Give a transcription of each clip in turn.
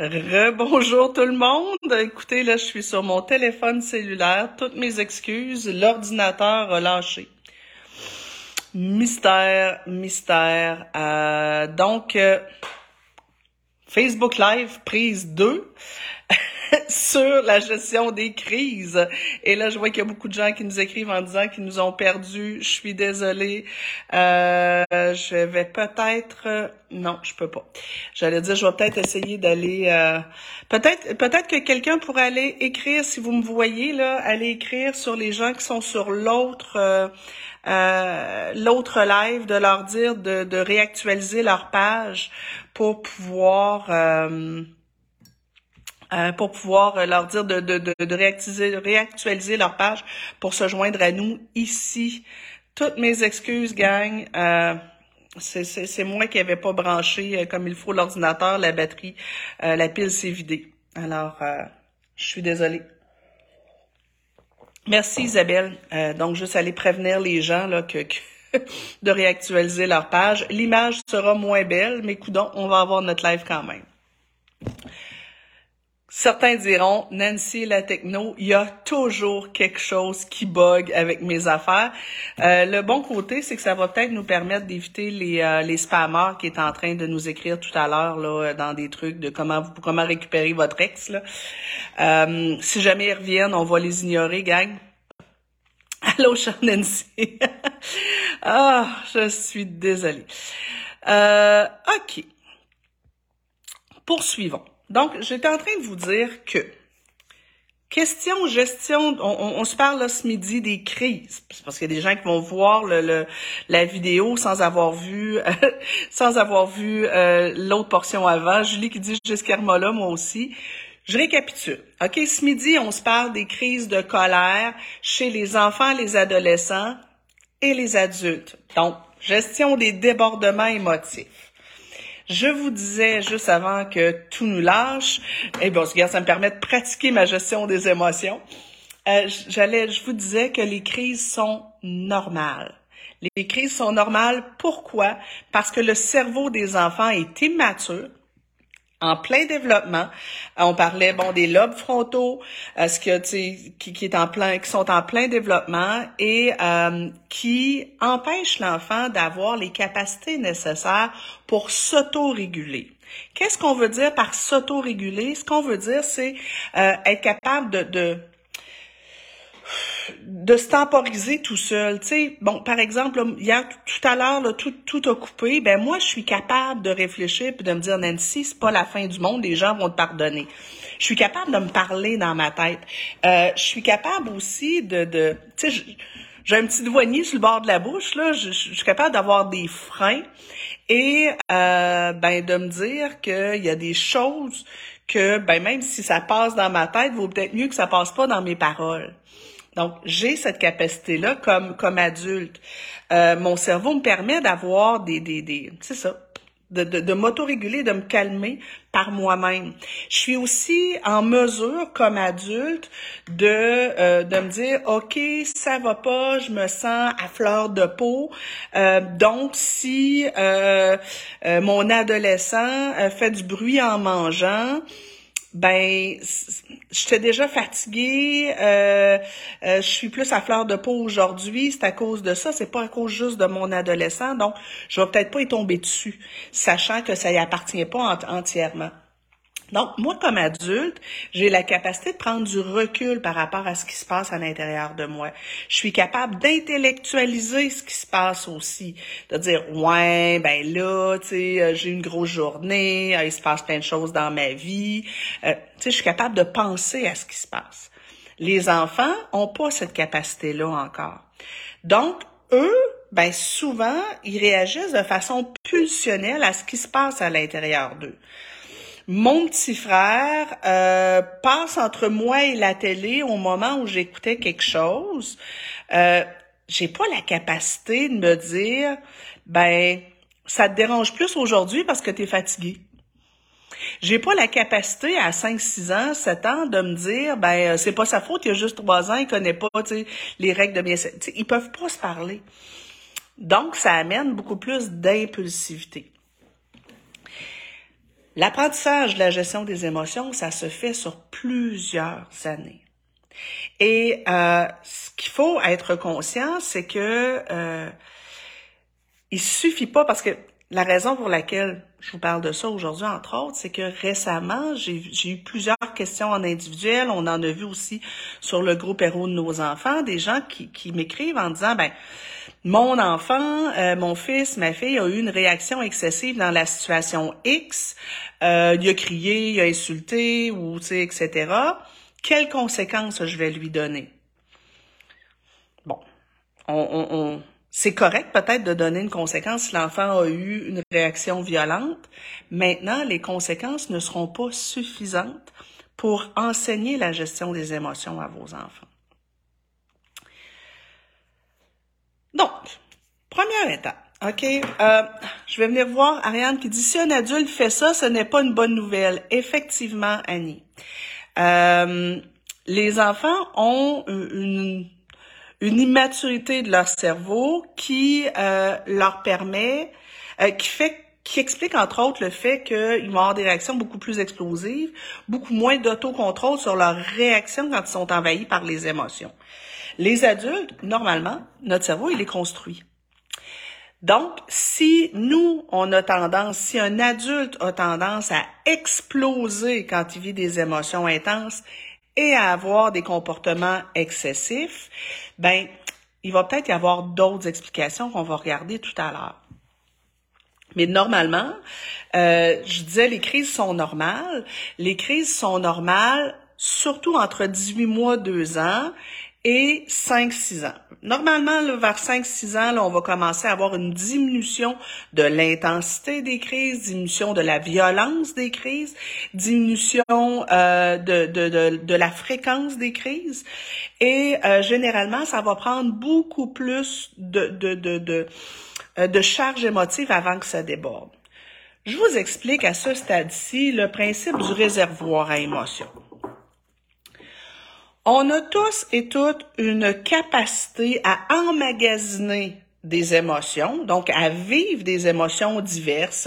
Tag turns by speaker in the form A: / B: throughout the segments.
A: Rebonjour tout le monde. Écoutez, là, je suis sur mon téléphone cellulaire. Toutes mes excuses. L'ordinateur a lâché. Mystère, mystère. Euh, donc, euh, Facebook Live, prise 2. sur la gestion des crises. Et là, je vois qu'il y a beaucoup de gens qui nous écrivent en disant qu'ils nous ont perdus. Je suis désolée. Euh, je vais peut-être... Non, je peux pas. J'allais dire, je vais peut-être essayer d'aller... Euh, peut-être peut-être que quelqu'un pourrait aller écrire, si vous me voyez, là, aller écrire sur les gens qui sont sur l'autre... Euh, l'autre live, de leur dire de, réactualiser leur page pour pouvoir pour pouvoir euh, leur dire de, de, de, de réactualiser, réactualiser leur page pour se joindre à nous ici. Toutes mes excuses, gang. Euh, c'est moi qui n'avais pas branché comme il faut l'ordinateur, la batterie, la pile s'est vidée. Alors, je suis désolée. Merci Isabelle. donc, juste aller prévenir les gens là, que, que de réactualiser leur page. L'image sera moins belle, mais coudons, on va avoir notre live quand même. Certains diront, Nancy la techno, il y a toujours quelque chose qui bug avec mes affaires. Euh, le bon côté, c'est que ça va peut-être nous permettre d'éviter les, euh, les spammers qui est en train de nous écrire tout à l'heure là dans des trucs de comment vous comment récupérer votre ex. Là. Euh, si jamais ils reviennent, on va les ignorer, gang. Allô, cher Nancy. ah, je suis désolée. OK. Poursuivons. Donc, j'étais en train de vous dire que question gestion, on, se parle là ce midi des crises, parce qu'il y a des gens qui vont voir la vidéo sans avoir vu sans avoir vu euh, l'autre portion avant. Julie qui dit là, moi aussi. Je récapitule. OK, ce midi, on se parle des crises de colère chez les enfants, les adolescents et les adultes. Donc, gestion des débordements émotifs. Je vous disais juste avant que tout nous lâche, et eh bon, ça me permet de pratiquer ma gestion des émotions. Euh, j'allais, je vous disais que les crises sont normales. Les crises sont normales. Pourquoi? Parce que le cerveau des enfants est immature en plein développement. Euh, on parlait bon des lobes frontaux, euh, ce que qui, qui est en plein, qui sont en plein développement et euh, qui empêchent l'enfant d'avoir les capacités nécessaires pour s'auto-réguler. Qu'est-ce qu'on veut dire par s'auto-réguler? Ce qu'on veut dire, c'est être capable de de se temporiser tout seul. Tu sais, bon, par exemple, hier, tout à l'heure, tout, tout a coupé. Ben moi, je suis capable de réfléchir puis de me dire, Nancy, c'est pas la fin du monde, les gens vont te pardonner. Je suis capable de me parler dans ma tête. Euh, je suis capable aussi de, de tu sais, j'ai un petit douanier sur le bord de la bouche là. Je, suis capable d'avoir des freins et euh, ben de me dire qu'il y a des choses que ben même si ça passe dans ma tête, vaut peut-être mieux que ça passe pas dans mes paroles. Donc, j'ai cette capacité-là comme, comme adulte. Euh, mon cerveau me permet d'avoir des, des, des c'est ça, de, de, de m'autoréguler, de me calmer par moi-même. Je suis aussi en mesure, comme adulte, de, euh, de me dire, OK, ça va pas, je me sens à fleur de peau. Euh, donc, si euh, euh mon adolescent euh, fait du bruit en mangeant, ben j'étais déjà fatiguée, euh, euh, je suis plus à fleur de peau aujourd'hui, c'est à cause de ça, c'est pas à cause juste de mon adolescent, donc je vais peut-être pas y tomber dessus, sachant que ça y appartient pas entièrement. Donc, moi, comme adulte, j'ai la capacité de prendre du recul par rapport à ce qui se passe à l'intérieur de moi. Je suis capable d'intellectualiser ce qui se passe aussi. De dire, ouais, ben là, tu sais, euh, j'ai une grosse journée, euh, il se passe plein de choses dans ma vie. Euh, tu sais, je suis capable de penser à ce qui se passe. Les enfants ont pas cette capacité-là encore. Donc, eux, ben souvent, ils réagissent de façon pulsionnelle à ce qui se passe à l'intérieur d'eux. Mon petit frère euh, passe entre moi et la télé au moment où j'écoutais quelque chose. Euh, j'ai pas la capacité de me dire, ben, ça te dérange plus aujourd'hui parce que tu es fatigué. J'ai pas la capacité à 5, 6 ans, 7 ans de me dire ben c'est pas sa faute, il a juste 3 ans, il connaît pas les règles de bien ils peuvent pas se parler. Donc ça amène beaucoup plus d'impulsivité. L'apprentissage de la gestion des émotions, ça se fait sur plusieurs années. Et euh, ce qu'il faut être conscient, c'est que euh, il suffit pas parce que la raison pour laquelle je vous parle de ça aujourd'hui, entre autres, c'est que récemment, j'ai eu plusieurs questions en individuel. On en a vu aussi sur le groupe Héros de nos enfants, des gens qui, qui m'écrivent en disant, ben, mon enfant, euh, mon fils, ma fille a eu une réaction excessive dans la situation X. Euh, il a crié, il a insulté, ou etc. Quelles conséquences je vais lui donner? Bon, on, on, on c'est correct peut-être de donner une conséquence si l'enfant a eu une réaction violente. Maintenant, les conséquences ne seront pas suffisantes pour enseigner la gestion des émotions à vos enfants. Donc, première étape. OK? Euh, je vais venir voir Ariane qui dit si un adulte fait ça, ce n'est pas une bonne nouvelle. Effectivement, Annie. Euh, les enfants ont une une immaturité de leur cerveau qui euh, leur permet, euh, qui fait qui explique entre autres le fait qu'ils vont avoir des réactions beaucoup plus explosives, beaucoup moins d'autocontrôle sur leurs réactions quand ils sont envahis par les émotions. Les adultes, normalement, notre cerveau, il est construit. Donc, si nous, on a tendance, si un adulte a tendance à exploser quand il vit des émotions intenses et à avoir des comportements excessifs, ben, il va peut-être y avoir d'autres explications qu'on va regarder tout à l'heure. Mais normalement, euh, je disais, les crises sont normales. Les crises sont normales surtout entre 18 mois, 2 ans et 5-6 ans. Normalement, vers 5-6 ans, là, on va commencer à avoir une diminution de l'intensité des crises, diminution de la violence des crises, diminution euh, de, de, de, de, la fréquence des crises. Et euh, généralement, ça va prendre beaucoup plus de, de, de, de, euh, de charge émotive avant que ça déborde. Je vous explique à ce stade-ci le principe du réservoir à émotions. On a tous et toutes une capacité à emmagasiner des émotions, donc à vivre des émotions diverses,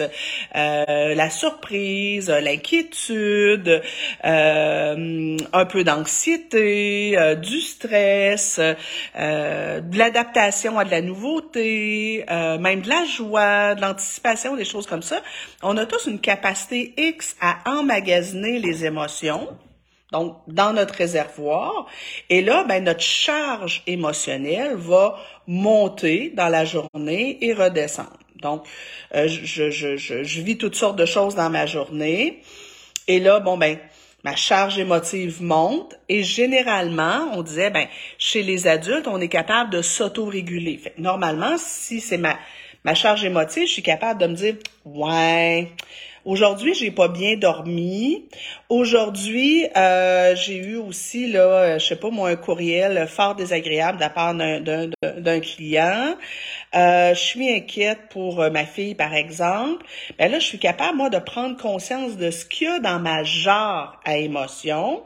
A: euh, la surprise, l'inquiétude, euh, un peu d'anxiété, euh, du stress, de l'adaptation à de la nouveauté, même de la joie, de l'anticipation, des choses comme ça. On a tous une capacité X à emmagasiner les émotions donc dans notre réservoir. Et là, ben, notre charge émotionnelle va monter dans la journée et redescendre. Donc, euh, je, je, je, je, vis toutes sortes de choses dans ma journée. Et là, bon, ben, ma charge émotive monte. Et généralement, on disait, ben, chez les adultes, on est capable de s'auto-réguler. Normalement, si c'est ma, ma charge émotive, je suis capable de me dire, ouais, Aujourd'hui, j'ai pas bien dormi. Aujourd'hui, euh, j'ai eu aussi là, euh, je sais pas moi, un courriel fort désagréable de la part d'un client. Euh, je suis inquiète pour ma fille, par exemple. Ben là, je suis capable moi de prendre conscience de ce qu'il y a dans ma jarre à émotions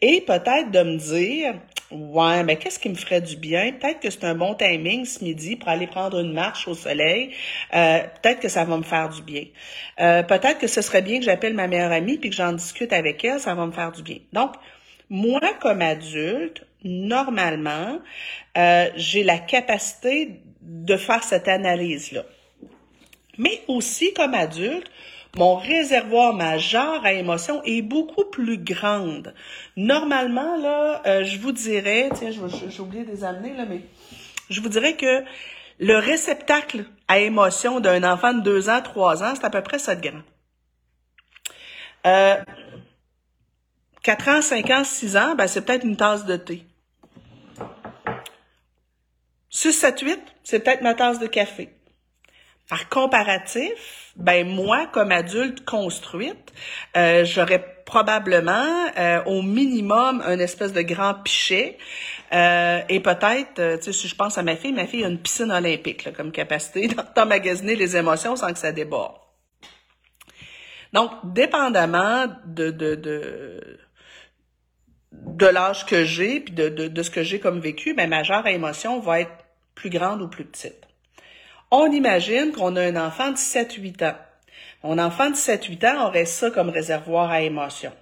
A: et peut-être de me dire Ouais, mais qu'est-ce qui me ferait du bien? Peut-être que c'est un bon timing ce midi pour aller prendre une marche au soleil. Euh, peut-être que ça va me faire du bien. Euh, peut-être que ce serait bien que j'appelle ma meilleure amie puis que j'en discute avec elle, ça va me faire du bien. Donc, moi, comme adulte, normalement, euh, j'ai la capacité de faire cette analyse-là. Mais aussi, comme adulte, mon réservoir, ma genre à émotions est beaucoup plus grande. Normalement, là, euh, je vous dirais, tiens, j'ai oublié de les amener, là, mais je vous dirais que le réceptacle à émotions d'un enfant de 2 ans, 3 ans, c'est à peu près ça de grand. Euh, 4 ans, 5 ans, 6 ans, ben, c'est peut-être une tasse de thé. 6, 7, 8, c'est peut-être ma tasse de café. Par comparatif, ben moi, comme adulte construite, euh, j'aurais probablement euh, au minimum un espèce de grand pichet. Euh, et peut-être, tu sais, si je pense à ma fille, ma fille a une piscine olympique comme capacité d'emmagasiner les émotions sans que ça déborde. Donc, dépendamment de, de, de, de l'âge que j'ai, puis de, de, de, ce que j'ai comme vécu, ben, ma genre à émotion va être plus grande ou plus petite. On imagine qu'on a un enfant de 7-8 ans. Mon enfant de 7-8 ans aurait ça comme réservoir à émotions.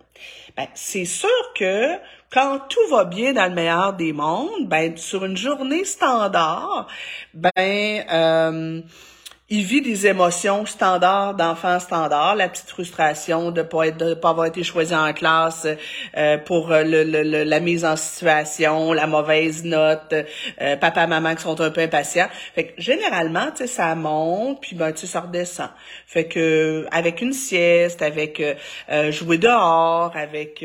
A: Ben, c'est sûr que quand tout va bien dans le meilleur des mondes, ben, sur une journée standard, ben, euh, il vit des émotions standards d'enfants standard, la petite frustration de pas être, de pas avoir été choisi en classe euh, pour euh, le, le, la mise en situation, la mauvaise note, euh, papa maman qui sont un peu impatients. Fait que généralement, tu sais, ça monte puis ben tu ça redescend. Fait que avec une sieste, avec jouer dehors, avec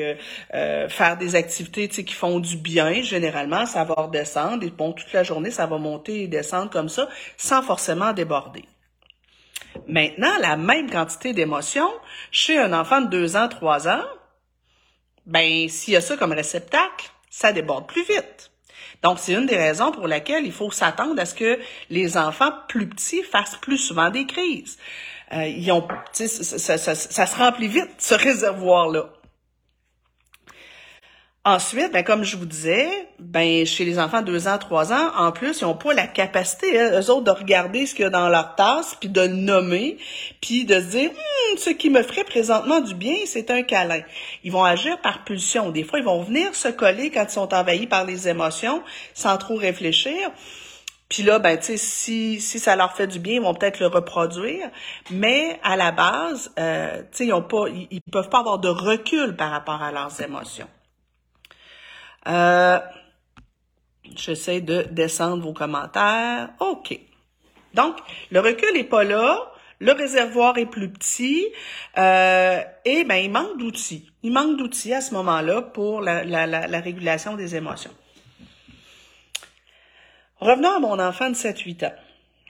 A: faire des activités qui font du bien, généralement ça va redescendre et bon toute la journée ça va monter et descendre comme ça sans forcément déborder. Maintenant, la même quantité d'émotions chez un enfant de 2 ans, 3 ans, ben, s'il y a ça comme réceptacle, ça déborde plus vite. Donc, c'est une des raisons pour laquelle il faut s'attendre à ce que les enfants plus petits fassent plus souvent des crises. Euh, ils ont, ça, ça, ça se remplit vite, ce réservoir-là. Ensuite, ben, comme je vous disais, ben, chez les enfants de 2 ans, 3 ans, en plus, ils n'ont pas la capacité, hein, eux autres, de regarder ce qu'il y a dans leur tasse, puis de nommer, puis de se dire, hum, ce qui me ferait présentement du bien, c'est un câlin. Ils vont agir par pulsion. Des fois, ils vont venir se coller quand ils sont envahis par les émotions, sans trop réfléchir. Puis là, ben, tu si, si ça leur fait du bien, ils vont peut-être le reproduire. Mais à la base, euh, tu sais, ils ils peuvent pas avoir de recul par rapport à leurs émotions. Euh, J'essaie de descendre vos commentaires. OK. Donc, le recul n'est pas là. Le réservoir est plus petit euh, et ben il manque d'outils. Il manque d'outils à ce moment-là pour la, la, la, régulation des émotions. Revenons à mon enfant de 7-8 ans.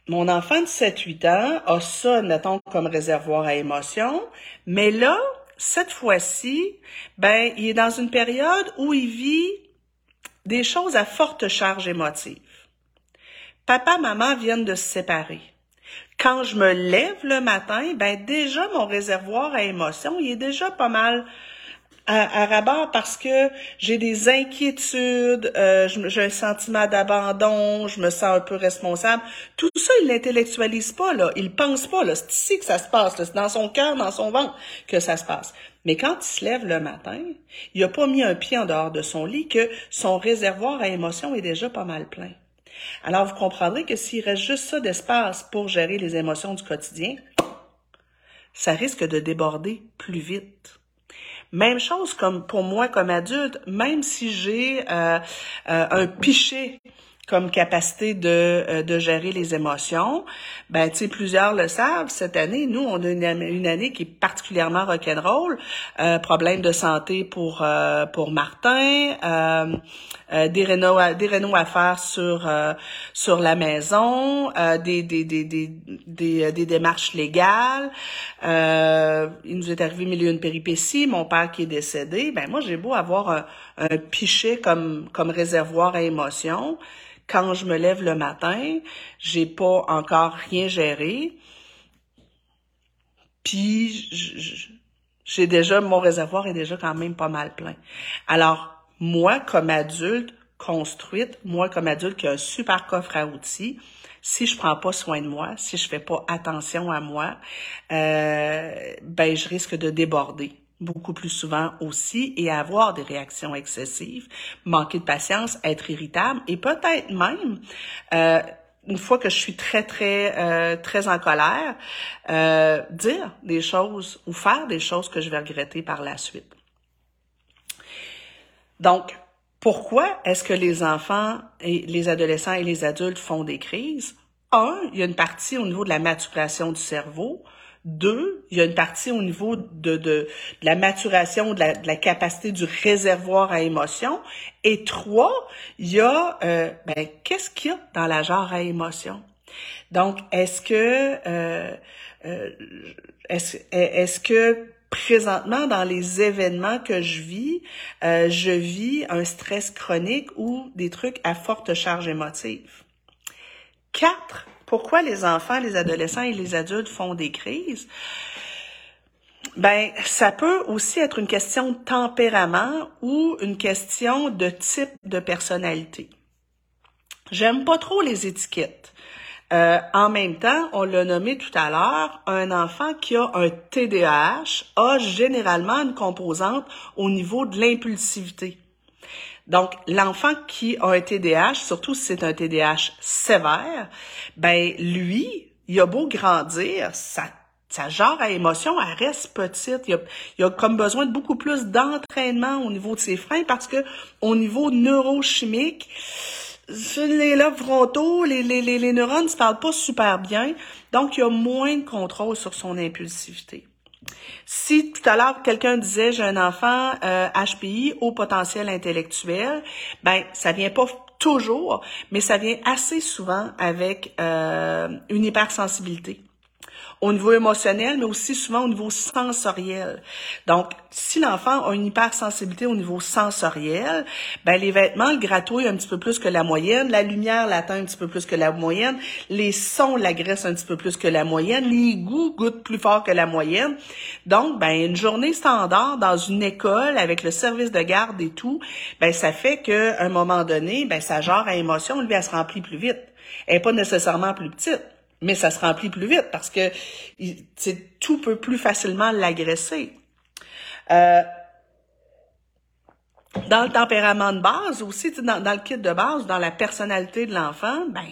A: Mon enfant de 7-8 ans a ça, mettons, comme réservoir à émotions, mais là, cette fois-ci, ben, il est dans une période où il vit des choses à forte charge émotive. Papa, maman viennent de se séparer. Quand je me lève le matin, ben déjà mon réservoir à émotions, il est déjà pas mal à, rabat parce que j'ai des inquiétudes, euh, j'ai un sentiment d'abandon, je me sens un peu responsable. Tout ça, il l'intellectualise pas, là. Il pense pas, là. C'est ici que ça se passe, C'est dans son cœur, dans son ventre que ça se passe. Mais quand il se lève le matin, il a pas mis un pied en dehors de son lit que son réservoir à émotions est déjà pas mal plein. Alors, vous comprendrez que s'il reste juste ça d'espace pour gérer les émotions du quotidien, ça risque de déborder plus vite. Même chose comme pour moi comme adulte, même si j'ai euh, euh, un pichet comme capacité de, euh, de gérer les émotions. Ben, tu sais, plusieurs le savent, cette année, nous, on a une, année qui est particulièrement rock'n'roll. Euh, problème de santé pour, euh, pour Martin, euh, euh des rénaux des rénaux à faire sur, sur la maison, des, des, des, des, des, des, démarches légales. il nous est arrivé milieu d'une péripétie, mon père qui est décédé. Ben, moi, j'ai beau avoir un, un pichet comme, comme réservoir à émotions quand je me lève le matin, j'ai pas encore rien géré. Puis j'ai déjà mon réservoir est déjà quand même pas mal plein. Alors moi comme adulte construite, moi comme adulte qui a un super coffre à outils, si je prends pas soin de moi, si je fais pas attention à moi, euh, ben je risque de déborder beaucoup plus souvent aussi et avoir des réactions excessives, manquer de patience, être irritable et peut-être même euh, une fois que je suis très très euh, très en colère, euh, dire des choses ou faire des choses que je vais regretter par la suite. Donc, pourquoi est-ce que les enfants et les adolescents et les adultes font des crises? Un, il y a une partie au niveau de la maturation du cerveau. Deux, il y a une partie au niveau de, la maturation, de la, de la, capacité du réservoir à émotions. Et trois, il y a, euh, ben, qu'est-ce qu'il y a dans la genre à émotions? Donc, est-ce que, euh, euh, est-ce, est-ce que présentement, dans les événements que je vis, euh, je vis un stress chronique ou des trucs à forte charge émotive? Quatre, pourquoi les enfants, les adolescents et les adultes font des crises? Ben, ça peut aussi être une question de tempérament ou une question de type de personnalité. J'aime pas trop les étiquettes. Euh, en même temps, on l'a nommé tout à l'heure, un enfant qui a un TDAH a généralement une composante au niveau de l'impulsivité. Donc, l'enfant qui a un TDAH, surtout si c'est un TDAH sévère, ben lui, il a beau grandir, sa, genre à émotion, elle reste petite. Il a, il comme besoin de beaucoup plus d'entraînement au niveau de ses freins parce que au niveau neurochimique, les lobes frontaux, les, les, les, les neurones ne se parlent pas super bien, donc il a moins de contrôle sur son impulsivité. Si tout à l'heure quelqu'un disait j'ai un enfant euh, HPI au potentiel intellectuel, ben ça vient pas toujours, mais ça vient assez souvent avec euh, une hypersensibilité au niveau émotionnel, mais aussi souvent au niveau sensoriel. Donc, si l'enfant a une hypersensibilité au niveau sensoriel, ben les vêtements le gratouillent un petit peu plus que la moyenne, la lumière l'atteint un petit peu plus que la moyenne, les sons l'agressent un petit peu plus que la moyenne, les goûts goûtent plus fort que la moyenne. Donc, ben une journée standard dans une école avec le service de garde et tout, ben ça fait qu'à un moment donné, ben sa genre à émotion, lui, elle se remplit plus vite. Elle pas nécessairement plus petite mais ça se remplit plus vite parce que tout peut plus facilement l'agresser. Euh, dans le tempérament de base aussi, dans, dans, le kit de base, dans la personnalité de l'enfant, ben,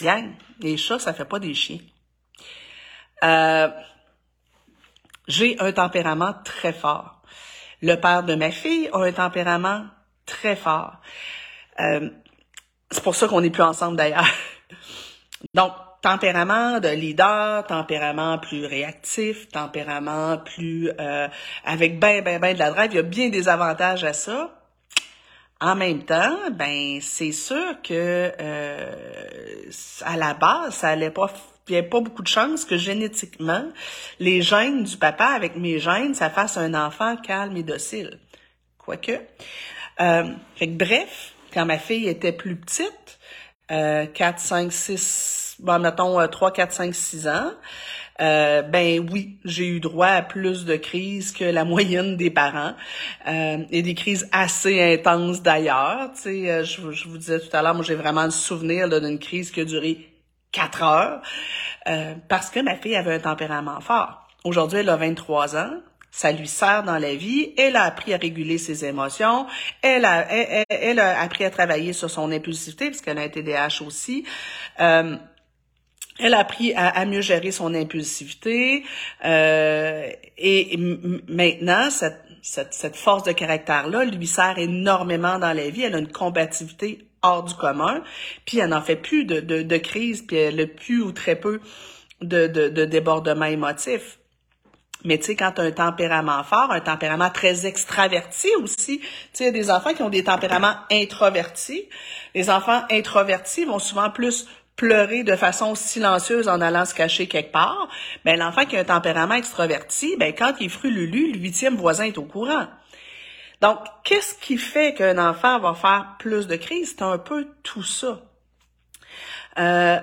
A: gang, les chats, ça fait pas des chiens. Euh, j'ai un tempérament très fort. Le père de ma fille a un tempérament très fort. Euh, c'est pour ça qu'on n'est plus ensemble d'ailleurs. Donc, tempérament de leader, tempérament plus réactif, tempérament plus euh, avec ben ben ben de la drive, il y a bien des avantages à ça. En même temps, ben c'est sûr que euh, à la base, ça allait pas il n'y a pas beaucoup de chances que génétiquement, les gènes du papa avec mes gènes, ça fasse un enfant calme et docile. Quoique. Euh, fait que bref, quand ma fille était plus petite, 4, 5, 6, bon, mettons 3, 4, 5, 6 ans, euh, ben oui, j'ai eu droit à plus de crises que la moyenne des parents euh, et des crises assez intenses d'ailleurs. Tu sais, euh, je, je, vous disais tout à l'heure, moi j'ai vraiment le souvenir d'une crise qui a duré quatre heures euh, parce que ma fille avait un tempérament fort. Aujourd'hui, elle a 23 ans. Ça lui sert dans la vie. Elle a appris à réguler ses émotions. Elle a, elle, a appris à travailler sur son impulsivité, parce qu'elle a un TDAH aussi. Euh, elle a appris à, mieux gérer son impulsivité. Euh, et maintenant, cette, cette, cette force de caractère-là lui sert énormément dans la vie. Elle a une combativité hors du commun. Puis elle n'en fait plus de, de, de crise, puis elle n'a plus ou très peu de, de, de débordements émotifs. Mais tu sais, quand tu as un tempérament fort, un tempérament très extraverti aussi, tu sais, des enfants qui ont des tempéraments introvertis. Les enfants introvertis vont souvent plus pleurer de façon silencieuse en allant se cacher quelque part. Mais ben, l'enfant qui a un tempérament extraverti, ben, quand il est frululu, le huitième voisin est au courant. Donc, qu'est-ce qui fait qu'un enfant va faire plus de crises? C'est un peu tout ça. Euh,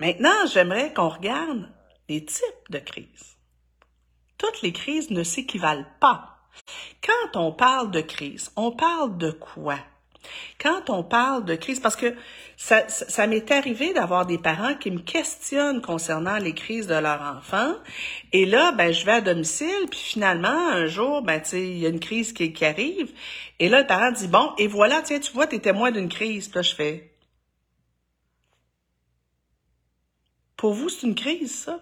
A: maintenant, j'aimerais qu'on regarde les types de crises toutes les crises ne s'équivalent pas. Quand on parle de crise, on parle de quoi? Quand on parle de crise, parce que ça, ça, m'est arrivé d'avoir des parents qui me questionnent concernant les crises de leur enfant, et là, ben, je vais à domicile, puis finalement, un jour, ben, tu il y a une crise qui, arrive, et là, le parent dit, bon, et voilà, tiens, tu vois, tu es témoin d'une crise. Puis là, je fais, pour vous, c'est une crise, ça?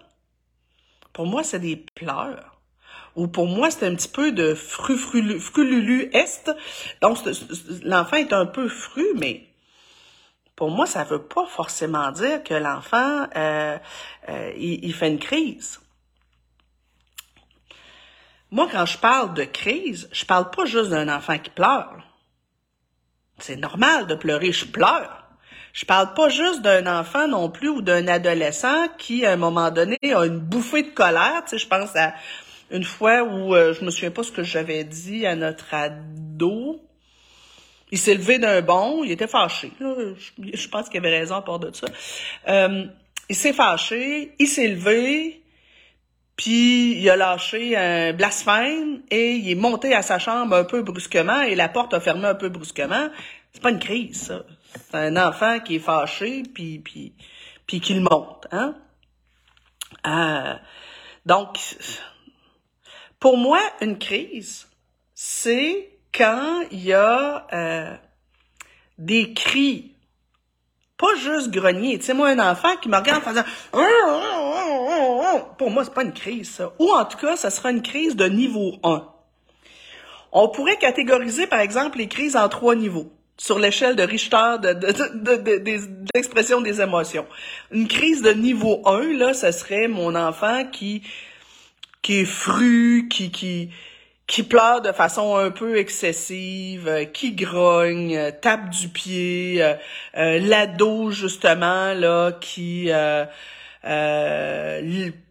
A: Pour moi, c'est des pleurs ou pour moi, c'est un petit peu de fru, frululu est. Donc, l'enfant est un peu fru, mais pour moi, ça veut pas forcément dire que l'enfant, euh, euh, il, fait une crise. Moi, quand je parle de crise, je parle pas juste d'un enfant qui pleure. C'est normal de pleurer, je pleure. Je parle pas juste d'un enfant non plus ou d'un adolescent qui, à un moment donné, a une bouffée de colère. Tu sais, je pense à une fois où euh, je me souviens pas ce que j'avais dit à notre ado. Il s'est levé d'un bond, il était fâché. Je, pense qu'il avait raison à part de ça. Euh, il s'est fâché, il s'est levé, puis il a lâché un blasphème et il est monté à sa chambre un peu brusquement et la porte a fermé un peu brusquement. C'est pas une crise, ça. C'est un enfant qui est fâché, puis, puis, puis qui le monte. Hein? Euh, donc, pour moi, une crise, c'est quand il y a euh, des cris, pas juste grogner. Tu sais, moi, un enfant qui me regarde en faisant pour moi, c'est pas une crise, ça. Ou en tout cas, ça sera une crise de niveau 1. On pourrait catégoriser, par exemple, les crises en trois niveaux sur l'échelle de Richter de, de, de, l'expression des émotions. Une crise de niveau 1, là, ce serait mon enfant qui, qui est fru, qui, qui, qui pleure de façon un peu excessive, euh, qui grogne, euh, tape du pied, euh, l'ado justement là qui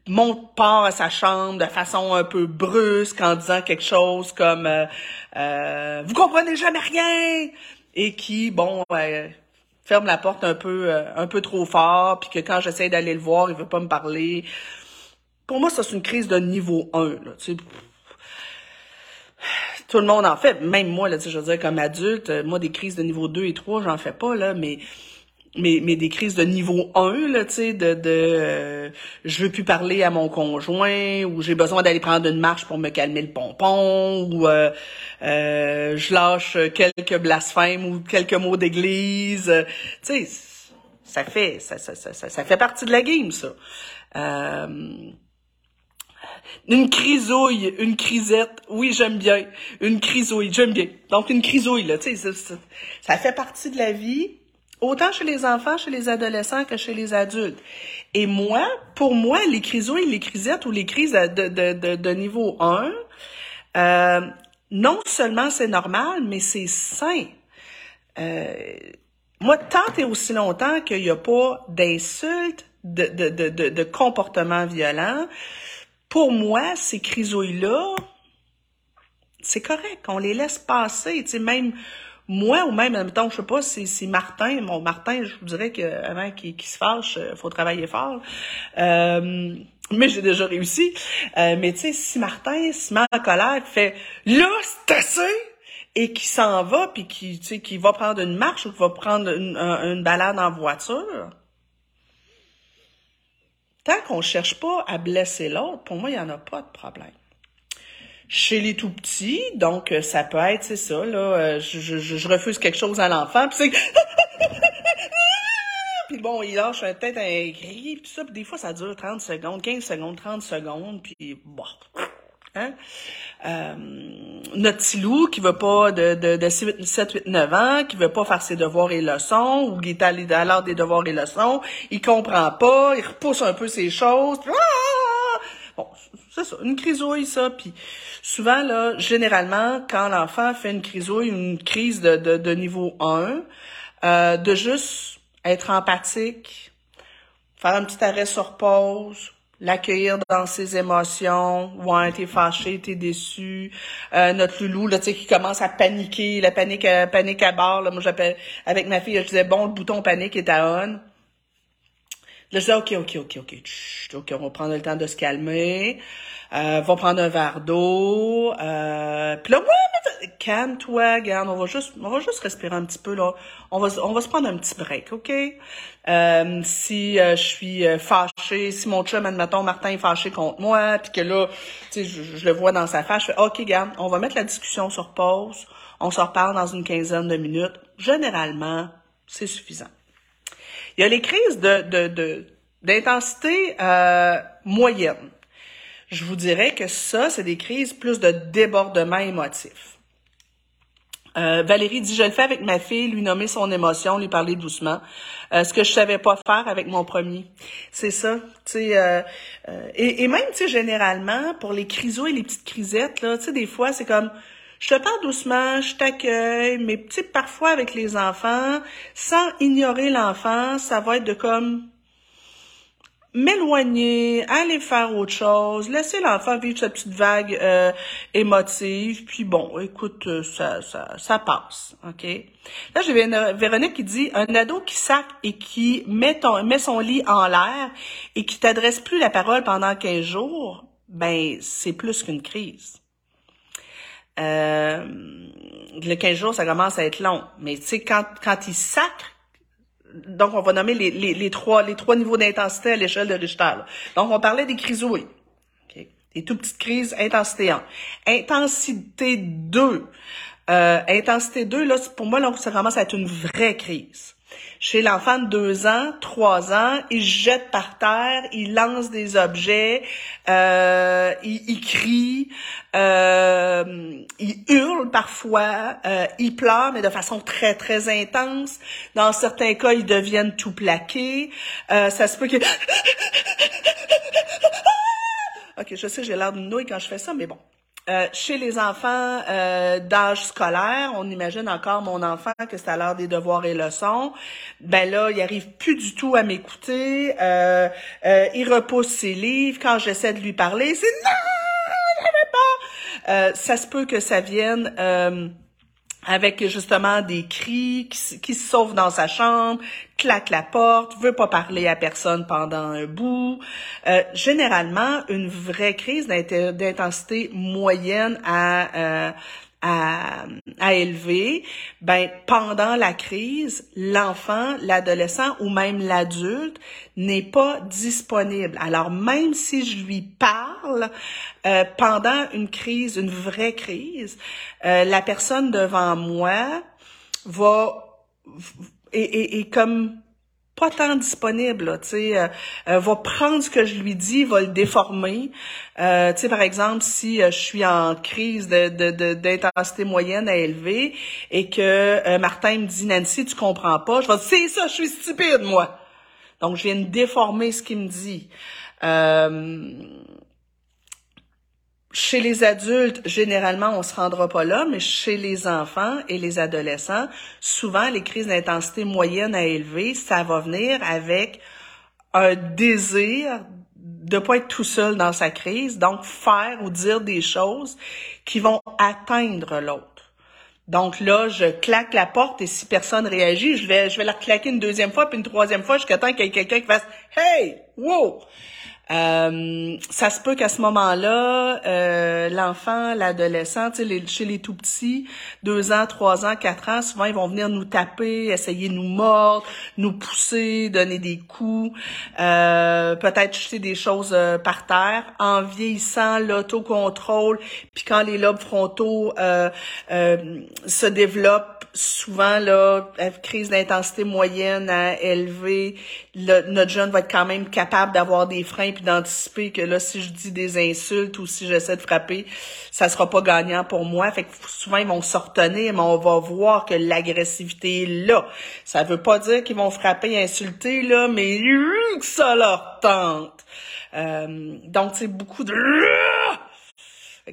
A: monte part à sa chambre de façon un peu brusque en disant quelque chose comme vous comprenez jamais rien et qui, bon, euh, ferme la porte un peu, euh, un peu trop fort, puis que quand j'essaie d'aller le voir, il veut pas me parler. Pour moi, ça, c'est une crise de niveau 1. Là, tout le monde en fait, même moi, là, je veux dire, comme adulte, moi, des crises de niveau 2 et 3, j'en fais pas, là, mais mais, mais des crises de niveau 1, là, tu sais, de, de euh, je veux plus parler à mon conjoint, ou j'ai besoin d'aller prendre une marche pour me calmer le pompon, ou euh, euh, je lâche quelques blasphèmes ou quelques mots d'église. tu sais, ça fait ça, ça, ça, ça, fait partie de la game, ça. Une crisouille, une crisette, oui, j'aime bien. Une crisouille, j'aime bien. Donc, une crisouille, là, tu sais, ça, fait partie de la vie autant chez les enfants, chez les adolescents que chez les adultes. Et moi, pour moi, les crisouilles, les crisettes ou les crises de, de, de, de niveau 1, euh, non seulement c'est normal, mais c'est sain. Euh, moi, tant et aussi longtemps qu'il n'y a pas d'insultes, de, de, de, de, comportements violents, pour moi, ces crisouilles-là, c'est correct, on les laisse passer. Tu sais, même moi ou même, mettons, je sais pas, c'est Martin. Mon Martin, je vous dirais qu'avant qu'il se fâche, euh, faut travailler fort. Euh, mais j'ai déjà réussi. Euh, mais tu sais, si Martin se met en colère, fait là, c'est assez, et qui s'en va, puis qui, tu sais, qui va prendre une marche ou qui va prendre une, une balade en voiture, tant qu'on cherche pas à blesser l'autre, pour moi, il y en a pas de problème chez les tout petits. Donc, euh, ça peut être, c'est ça, là, euh, je, je, je, refuse quelque chose à l'enfant, puis c'est... puis bon, il lâche peut-être un cri, puis ça, puis des fois, ça dure 30 secondes, 15 secondes, 30 secondes, puis bon... Hein? Euh, notre petit loup qui veut pas de, de, de 7, 8, 9 ans, qui veut pas faire ses devoirs et leçons, ou qui est allé à l'heure des devoirs et leçons, il comprend pas, il repousse un peu ses choses, ah! bon, c'est ça, une crisouille, ça, puis Souvent, là, généralement, quand l'enfant fait une crisouille, une crise de, de, de niveau 1, euh, de juste être empathique, faire un petit arrêt sur pause, l'accueillir dans ses émotions. Ouais, t'es fâché, t'es déçu. Euh, notre loulou, là, tu sais, qui commence à paniquer, la panique, euh, panique à bord. Moi, j'appelle avec ma fille, je disais bon, le bouton panique est à on. Je disais ok, ok, ok, ok, ok, on va prendre le temps de se calmer euh, va prendre un verre d'eau. Euh, puis là, ouais, calme-toi, regarde, on va juste, on va juste respirer un petit peu là. On va, on va se prendre un petit break, ok? Euh, si euh, je suis euh, fâchée, si mon chum, admettons, Martin est fâché contre moi, puis que là, tu sais, je, le vois dans sa face, je fais, ok, regarde, on va mettre la discussion sur pause. On se reparle dans une quinzaine de minutes. Généralement, c'est suffisant. Il y a les crises de, d'intensité euh, moyenne je vous dirais que ça, c'est des crises plus de débordement émotif. Euh, Valérie dit, je le fais avec ma fille, lui nommer son émotion, lui parler doucement. Euh, ce que je savais pas faire avec mon premier. C'est ça. Tu sais, euh, et, et, même, tu sais, généralement, pour les crisos et les petites crisettes, là, tu sais, des fois, c'est comme, je te parle doucement, je t'accueille, mais tu parfois avec les enfants, sans ignorer l'enfant, ça va être de comme, m'éloigner, aller faire autre chose, laisser l'enfant vivre sa petite vague euh, émotive, puis bon, écoute, euh, ça, ça, ça passe, ok? Là, j'ai Véronique qui dit un ado qui sac et qui met, met son lit en l'air et qui t'adresse plus la parole pendant 15 jours, ben c'est plus qu'une crise. Euh, le 15 jours, ça commence à être long. Mais tu sais, quand, quand il sacre, donc on va nommer les, les, les trois, les trois niveaux d'intensité à l'échelle de Richter. Donc on parlait des chrysouilles. Okay. Des tout petites crises, intensité 1. Intensité 2. Euh, intensité 2, là, pour moi, là, ça commence à être une vraie crise. Chez l'enfant de deux ans, trois ans, il jette par terre, il lance des objets, euh, il, il, crie, euh, il hurle parfois, euh, il pleure, mais de façon très, très intense. Dans certains cas, ils deviennent tout plaqués. Euh, ça se peut que... OK, je sais, j'ai l'air d'une nouille quand je fais ça, mais bon. Euh, chez les enfants euh, d'âge scolaire, on imagine encore mon enfant que c'est à l'heure des devoirs et leçons. Ben là, il arrive plus du tout à m'écouter. Euh, il repousse ses livres. Quand j'essaie de lui parler, c'est non, je pas. ça se peut que ça vienne avec justement des cris, qui, qui, se dans sa chambre, claque la porte, veut pas parler à personne pendant un bout. Euh, généralement, une vraie crise d'intensité moyenne à euh, à, à élever, ben pendant la crise, l'enfant, l'adolescent ou même l'adulte n'est pas disponible. Alors même si je lui parle euh, pendant une crise, une vraie crise, euh, la personne devant moi va et, et, et comme pas disponible, sais, euh, euh, va prendre ce que je lui dis, va le déformer. Euh, par exemple, si je suis en crise de, d'intensité moyenne à élever et que Martin me dit Nancy, tu comprends pas, je vais dire c'est ça, je suis stupide moi. Donc je viens de déformer ce qu'il me dit. Chez les adultes, généralement, on se rendra pas là, mais chez les enfants et les adolescents, souvent, les crises d'intensité moyenne à élevée, ça va venir avec un désir de pas être tout seul dans sa crise, donc faire ou dire des choses qui vont atteindre l'autre. Donc là, je claque la porte et si personne réagit, je vais, je vais la claquer une deuxième fois puis une troisième fois jusqu'à temps qu'il y ait quelqu'un qui fasse Hey! Wow! Euh, ça se peut qu'à ce moment-là, euh, l'enfant, l'adolescent, les, chez les tout petits, deux ans, trois ans, quatre ans, souvent ils vont venir nous taper, essayer de nous mordre, nous pousser, donner des coups, euh, peut-être jeter des choses euh, par terre. En vieillissant, l'autocontrôle, puis quand les lobes frontaux euh, se développent, souvent là, crise d'intensité moyenne à élevée, notre jeune va être quand même capable d'avoir des freins d'anticiper que là, si je dis des insultes ou si j'essaie de frapper, ça sera pas gagnant pour moi. Fait que souvent, ils vont se retenir, mais on va voir que l'agressivité est là. Ça veut pas dire qu'ils vont frapper et insulter, là, mais que ça leur tente. Euh, donc, c'est beaucoup de...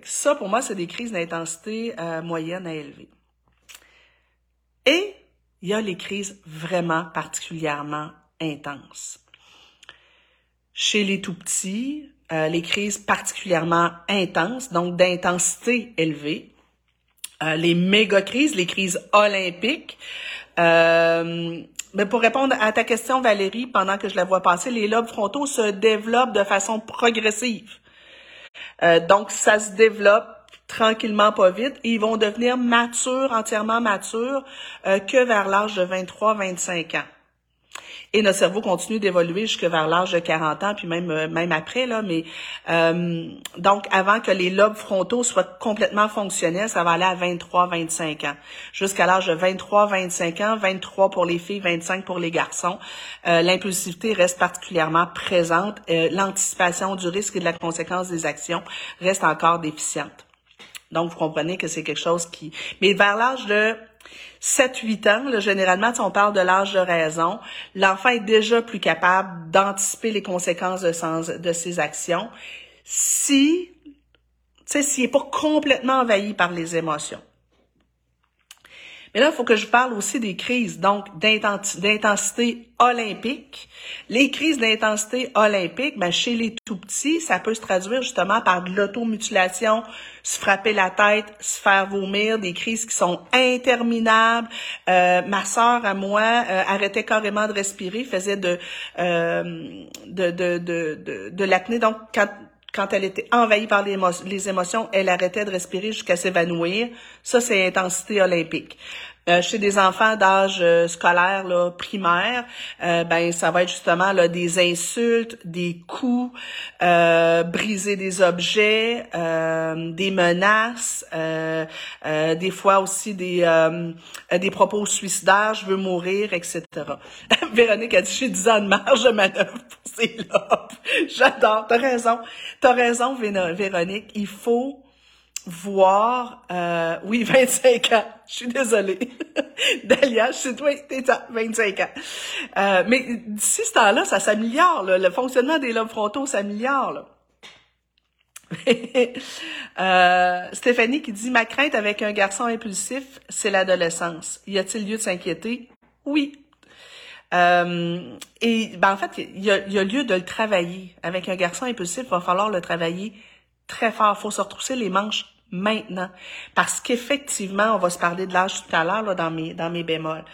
A: Ça, pour moi, c'est des crises d'intensité euh, moyenne à élevée. Et il y a les crises vraiment particulièrement intenses. Chez les tout petits, euh, les crises particulièrement intenses, donc d'intensité élevée, euh, les méga crises, les crises olympiques. Euh, mais pour répondre à ta question, Valérie, pendant que je la vois passer, les lobes frontaux se développent de façon progressive. donc, ça se développe tranquillement, pas vite, et ils vont devenir matures, entièrement matures, que vers l'âge de 23-25 ans. Et notre cerveau continue d'évoluer jusque vers l'âge de 40 ans, puis même euh, même après là. Mais euh, donc avant que les lobes frontaux soient complètement fonctionnels, ça va aller à 23-25 ans, jusqu'à l'âge de 23-25 ans, 23 pour les filles, 25 pour les garçons. Euh, l'impulsivité reste particulièrement présente. L'anticipation du risque et de la conséquence des actions reste encore déficiente. Donc, vous comprenez que c'est quelque chose qui... Mais vers l'âge de 7-8 ans, là, généralement, si on parle de l'âge de raison, l'enfant est déjà plus capable d'anticiper les conséquences de, de ses actions si, tu sais, s'il n'est pas complètement envahi par les émotions. Mais là, il faut que je parle aussi des crises, donc d'intensité olympique. Les crises d'intensité olympique, ben, chez les tout petits, ça peut se traduire justement par de l'automutilation, se frapper la tête, se faire vomir, des crises qui sont interminables. Euh, ma sœur à moi euh, arrêtait carrément de respirer, faisait de, euh, de, de, de, de, de l'apnée. Donc, quand quand elle était envahie par les, émotions, elle arrêtait de respirer jusqu'à s'évanouir. Ça, c'est intensité olympique. Euh, chez des enfants d'âge euh, scolaire là, primaire, euh, ben ça va être justement là, des insultes, des coups, briser des objets, des menaces, des fois aussi des des propos suicidaires, je veux mourir, etc. Véronique a dit j'ai 10 ans de marge de manœuvre pour ces. J'adore, t'as raison, t'as raison Véronique, il faut voir, euh, oui, 25 ans. Je suis désolée. Dalia, je toi, t'es à 25 ans. Euh, mais d'ici ce temps-là, ça s'améliore. Le fonctionnement des lobes frontaux s'améliore. euh, Stéphanie qui dit, ma crainte avec un garçon impulsif, c'est l'adolescence. Y a-t-il lieu de s'inquiéter? Oui. Euh, et ben, en fait, il y, a, y a lieu de le travailler. Avec un garçon impulsif, il va falloir le travailler très fort. Il faut se retrousser les manches maintenant. Parce qu'effectivement, on va se parler de l'âge tout à l'heure dans mes dans mes bémols.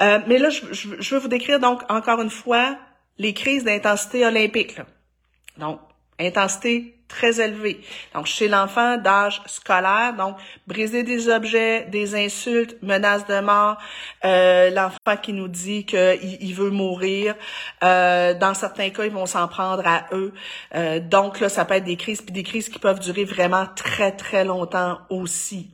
A: Euh, mais là, je, je, je, veux vous décrire donc encore une fois les crises d'intensité olympique. Là. Donc, intensité très élevée. Donc, chez l'enfant d'âge scolaire, donc briser des objets, des insultes, menaces de mort, euh, l'enfant qui nous dit qu'il il veut mourir. Euh, dans certains cas, ils vont s'en prendre à eux. Euh, donc là, ça peut être des crises, des crises qui peuvent durer vraiment très, très longtemps aussi.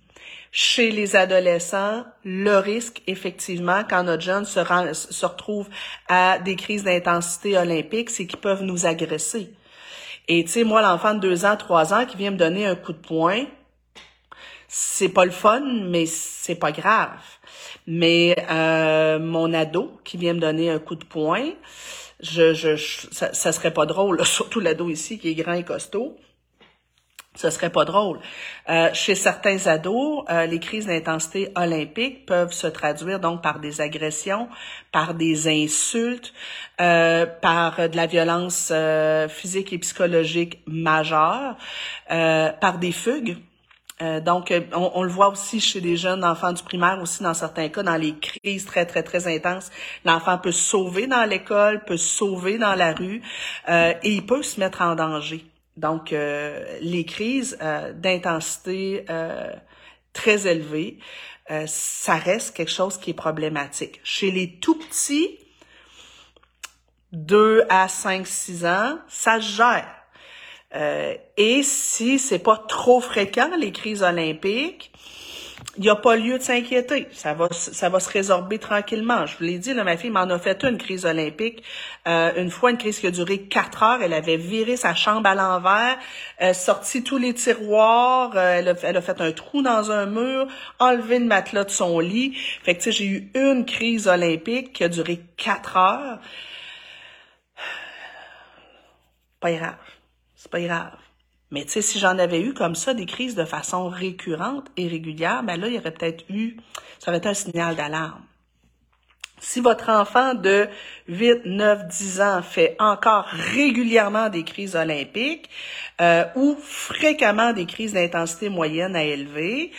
A: Chez les adolescents, le risque, effectivement, quand notre jeune se, se retrouve à des crises d'intensité olympique, c'est qu'ils peuvent nous agresser. Et tu sais, moi, l'enfant de deux ans, trois ans qui vient me donner un coup de poing, c'est pas le fun, mais c'est pas grave. Mais euh, mon ado qui vient me donner un coup de poing, je, je, ça, ça serait pas drôle, surtout l'ado ici qui est grand et costaud ce serait pas drôle. Euh, chez certains ados, euh, les crises d'intensité olympique peuvent se traduire donc par des agressions, par des insultes, euh, par de la violence physique et psychologique majeure, par des fugues. donc, on, le voit aussi chez des jeunes enfants du primaire, aussi dans certains cas, dans les crises très, très, très intenses. L'enfant peut se sauver dans l'école, peut se sauver dans la rue et il peut se mettre en danger. Donc, euh, les crises euh, d'intensité euh, très élevée, ça reste quelque chose qui est problématique. Chez les tout petits, 2 à 5, 6 ans, ça se gère. et si c'est pas trop fréquent, les crises olympiques, il n'y a pas lieu de s'inquiéter. Ça va, ça va se résorber tranquillement. Je vous l'ai dit, là, ma fille m'en a fait une crise olympique. Euh, une fois, une crise qui a duré quatre heures. Elle avait viré sa chambre à l'envers, euh, sorti tous les tiroirs. Euh, elle, a, elle, a, fait un trou dans un mur, enlevé le matelas de son lit. Fait que, tu sais, j'ai eu une crise olympique qui a duré quatre heures. Pas grave. C'est pas grave. Mais tu sais, si j'en avais eu comme ça des crises de façon récurrente et régulière, ben là, il y aurait peut-être eu, ça aurait été un signal d'alarme. Si votre enfant de 8, 9, 10 ans fait encore régulièrement des crises olympiques euh, ou fréquemment des crises d'intensité moyenne à élevée,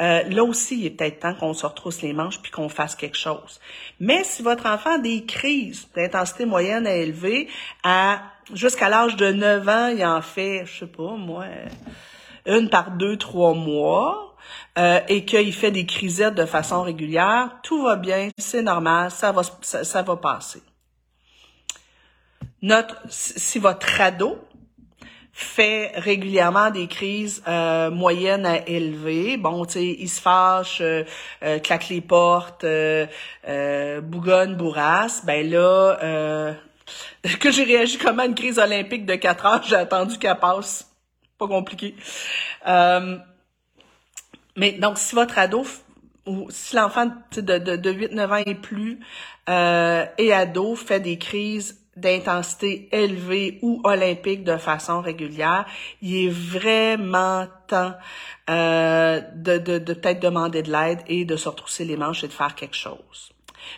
A: euh, là aussi, il est peut-être temps qu'on se retrousse les manches puis qu'on fasse quelque chose. Mais si votre enfant a des crises d'intensité moyenne à élevée à jusqu'à l'âge de 9 ans, il en fait, je sais pas, moi, une par deux, trois mois, euh, et qu'il fait des crisettes de façon régulière, tout va bien, c'est normal, ça va, ça, va passer. Notre, si votre ado fait régulièrement des crises euh, moyennes à élevées, bon, tu sais, il se fâche, euh, euh claque les portes, bougonne, bourrasse, ben là, que j'ai réagi comme à une crise olympique de 4 heures, j'ai attendu qu'elle passe. Pas compliqué. Euh, mais donc, si votre ado ou si l'enfant de, de, de 8-9 ans et plus euh, et ado fait des crises d'intensité élevée ou olympique de façon régulière, il est vraiment temps euh, de, de, de peut-être demander de l'aide et de se retrousser les manches et de faire quelque chose.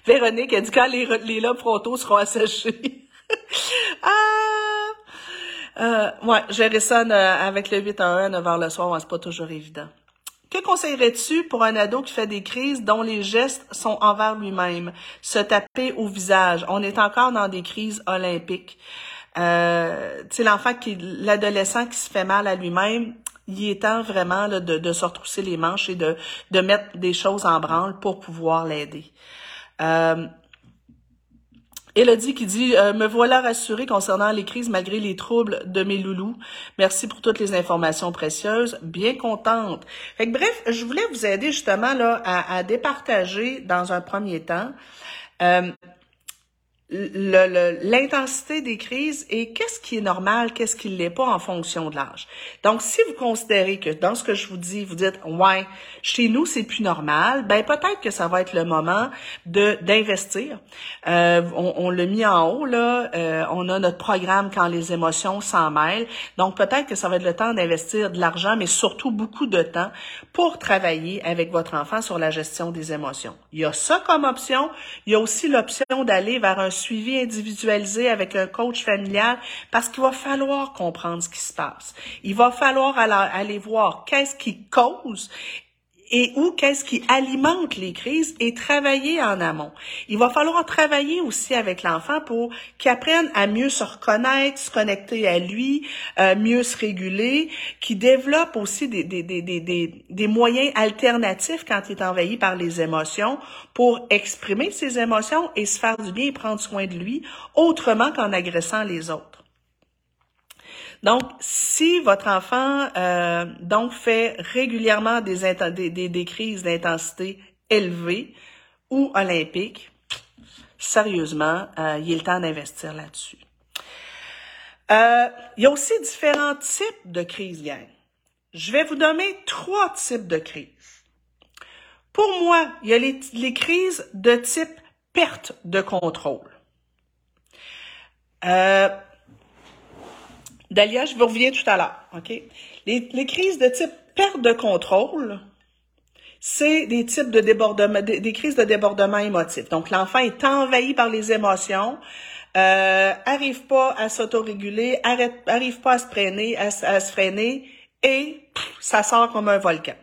A: Véronique a dit quand les, les lobes frontaux seront asséchés. ah! Euh, ouais, gérer ça avec le 8 à 1 9 h le soir, c'est pas toujours évident. Que conseillerais-tu pour un ado qui fait des crises dont les gestes sont envers lui-même? Se taper au visage. On est encore dans des crises olympiques. euh, tu sais, l'enfant qui, l'adolescent qui se fait mal à lui-même, il est temps vraiment de, de se retrousser les manches et de, mettre des choses en branle pour pouvoir l'aider. Euh, Elodie qui dit euh, Me voilà rassurée concernant les crises malgré les troubles de mes loulous. Merci pour toutes les informations précieuses. Bien contente. Fait bref, je voulais vous aider justement là à, à départager dans un premier temps. Euh, l'intensité des crises et qu'est-ce qui est normal, qu'est-ce qui l'est pas en fonction de l'âge. Donc, si vous considérez que dans ce que je vous dis, vous dites, ouais, chez nous, c'est plus normal, ben peut-être que ça va être le moment de d'investir. Euh, on, on l'a mis en haut, là, euh, on a notre programme quand les émotions s'en mêlent. Donc, peut-être que ça va être le temps d'investir de l'argent, mais surtout beaucoup de temps pour travailler avec votre enfant sur la gestion des émotions. Il y a ça comme option. Il y a aussi l'option d'aller vers un suivi individualisé avec un coach familial parce qu'il va falloir comprendre ce qui se passe. Il va falloir aller voir qu'est-ce qui cause et où qu'est-ce qui alimente les crises et travailler en amont? Il va falloir travailler aussi avec l'enfant pour qu'il apprenne à mieux se reconnaître, se connecter à lui, euh, mieux se réguler, qu'il développe aussi des, des, des, des, des moyens alternatifs quand il est envahi par les émotions pour exprimer ses émotions et se faire du bien et prendre soin de lui autrement qu'en agressant les autres. Donc, si votre enfant euh, donc fait régulièrement des, des, des, crises d'intensité élevées ou olympiques, sérieusement, euh, il est le temps d'investir là-dessus. Euh, il y a aussi différents types de crises, gang. Je vais vous donner trois types de crises. Pour moi, il y a les, les crises de type perte de contrôle. Euh, Dalia, je vous reviens tout à l'heure, OK? Les, crises de type perte de contrôle, c'est des types de débordement, des, crises de débordement émotif. Donc, l'enfant est envahi par les émotions, euh, arrive pas à s'autoréguler, arrive pas à se freiner, à, à se freiner, et ça sort comme un volcan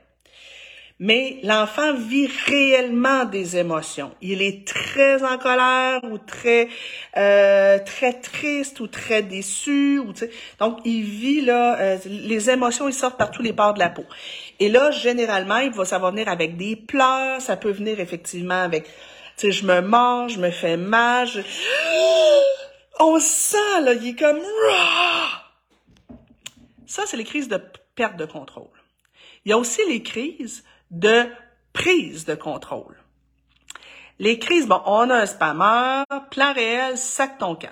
A: mais l'enfant vit réellement des émotions. Il est très en colère ou très euh, très triste ou très déçu donc il vit là euh, les émotions ils sortent par tous les pores de la peau. Et là généralement il va ça va venir avec des pleurs, ça peut venir effectivement avec tu sais je me mange, je me fais mal, on sent là il est comme ça c'est les crises de perte de contrôle. Il y a aussi les crises de prise de contrôle. Les crises, bon, on a un spammer, plan réel, sac ton camp.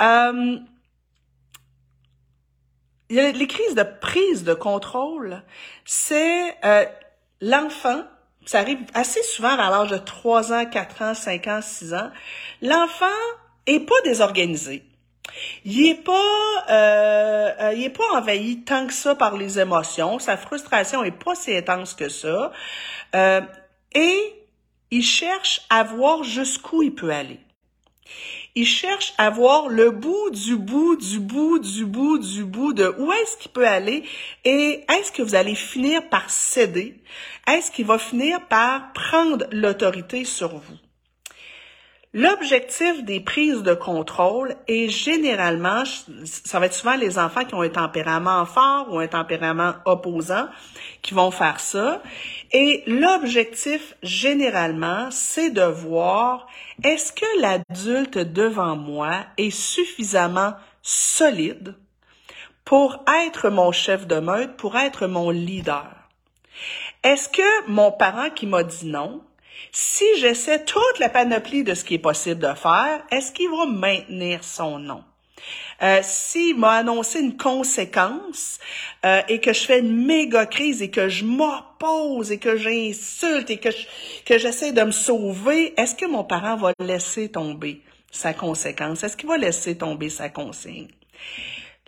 A: Euh, les crises de prise de contrôle, c'est euh, l'enfant, ça arrive assez souvent à l'âge de 3 ans, 4 ans, 5 ans, 6 ans, l'enfant est pas désorganisé. Il est pas, euh, euh, il est pas envahi tant que ça par les émotions. Sa frustration est pas si intense que ça. Euh, et il cherche à voir jusqu'où il peut aller. Il cherche à voir le bout du bout du bout du bout du bout de où est-ce qu'il peut aller et est-ce que vous allez finir par céder? Est-ce qu'il va finir par prendre l'autorité sur vous? L'objectif des prises de contrôle est généralement, ça va être souvent les enfants qui ont un tempérament fort ou un tempérament opposant qui vont faire ça. Et l'objectif généralement, c'est de voir est-ce que l'adulte devant moi est suffisamment solide pour être mon chef de meute, pour être mon leader? Est-ce que mon parent qui m'a dit non, si j'essaie toute la panoplie de ce qui est possible de faire, est-ce qu'il va maintenir son nom? Euh, S'il m'a annoncé une conséquence euh, et que je fais une méga crise et que je m'oppose et que j'insulte et que que j'essaie de me sauver, est-ce que mon parent va laisser tomber sa conséquence? Est-ce qu'il va laisser tomber sa consigne?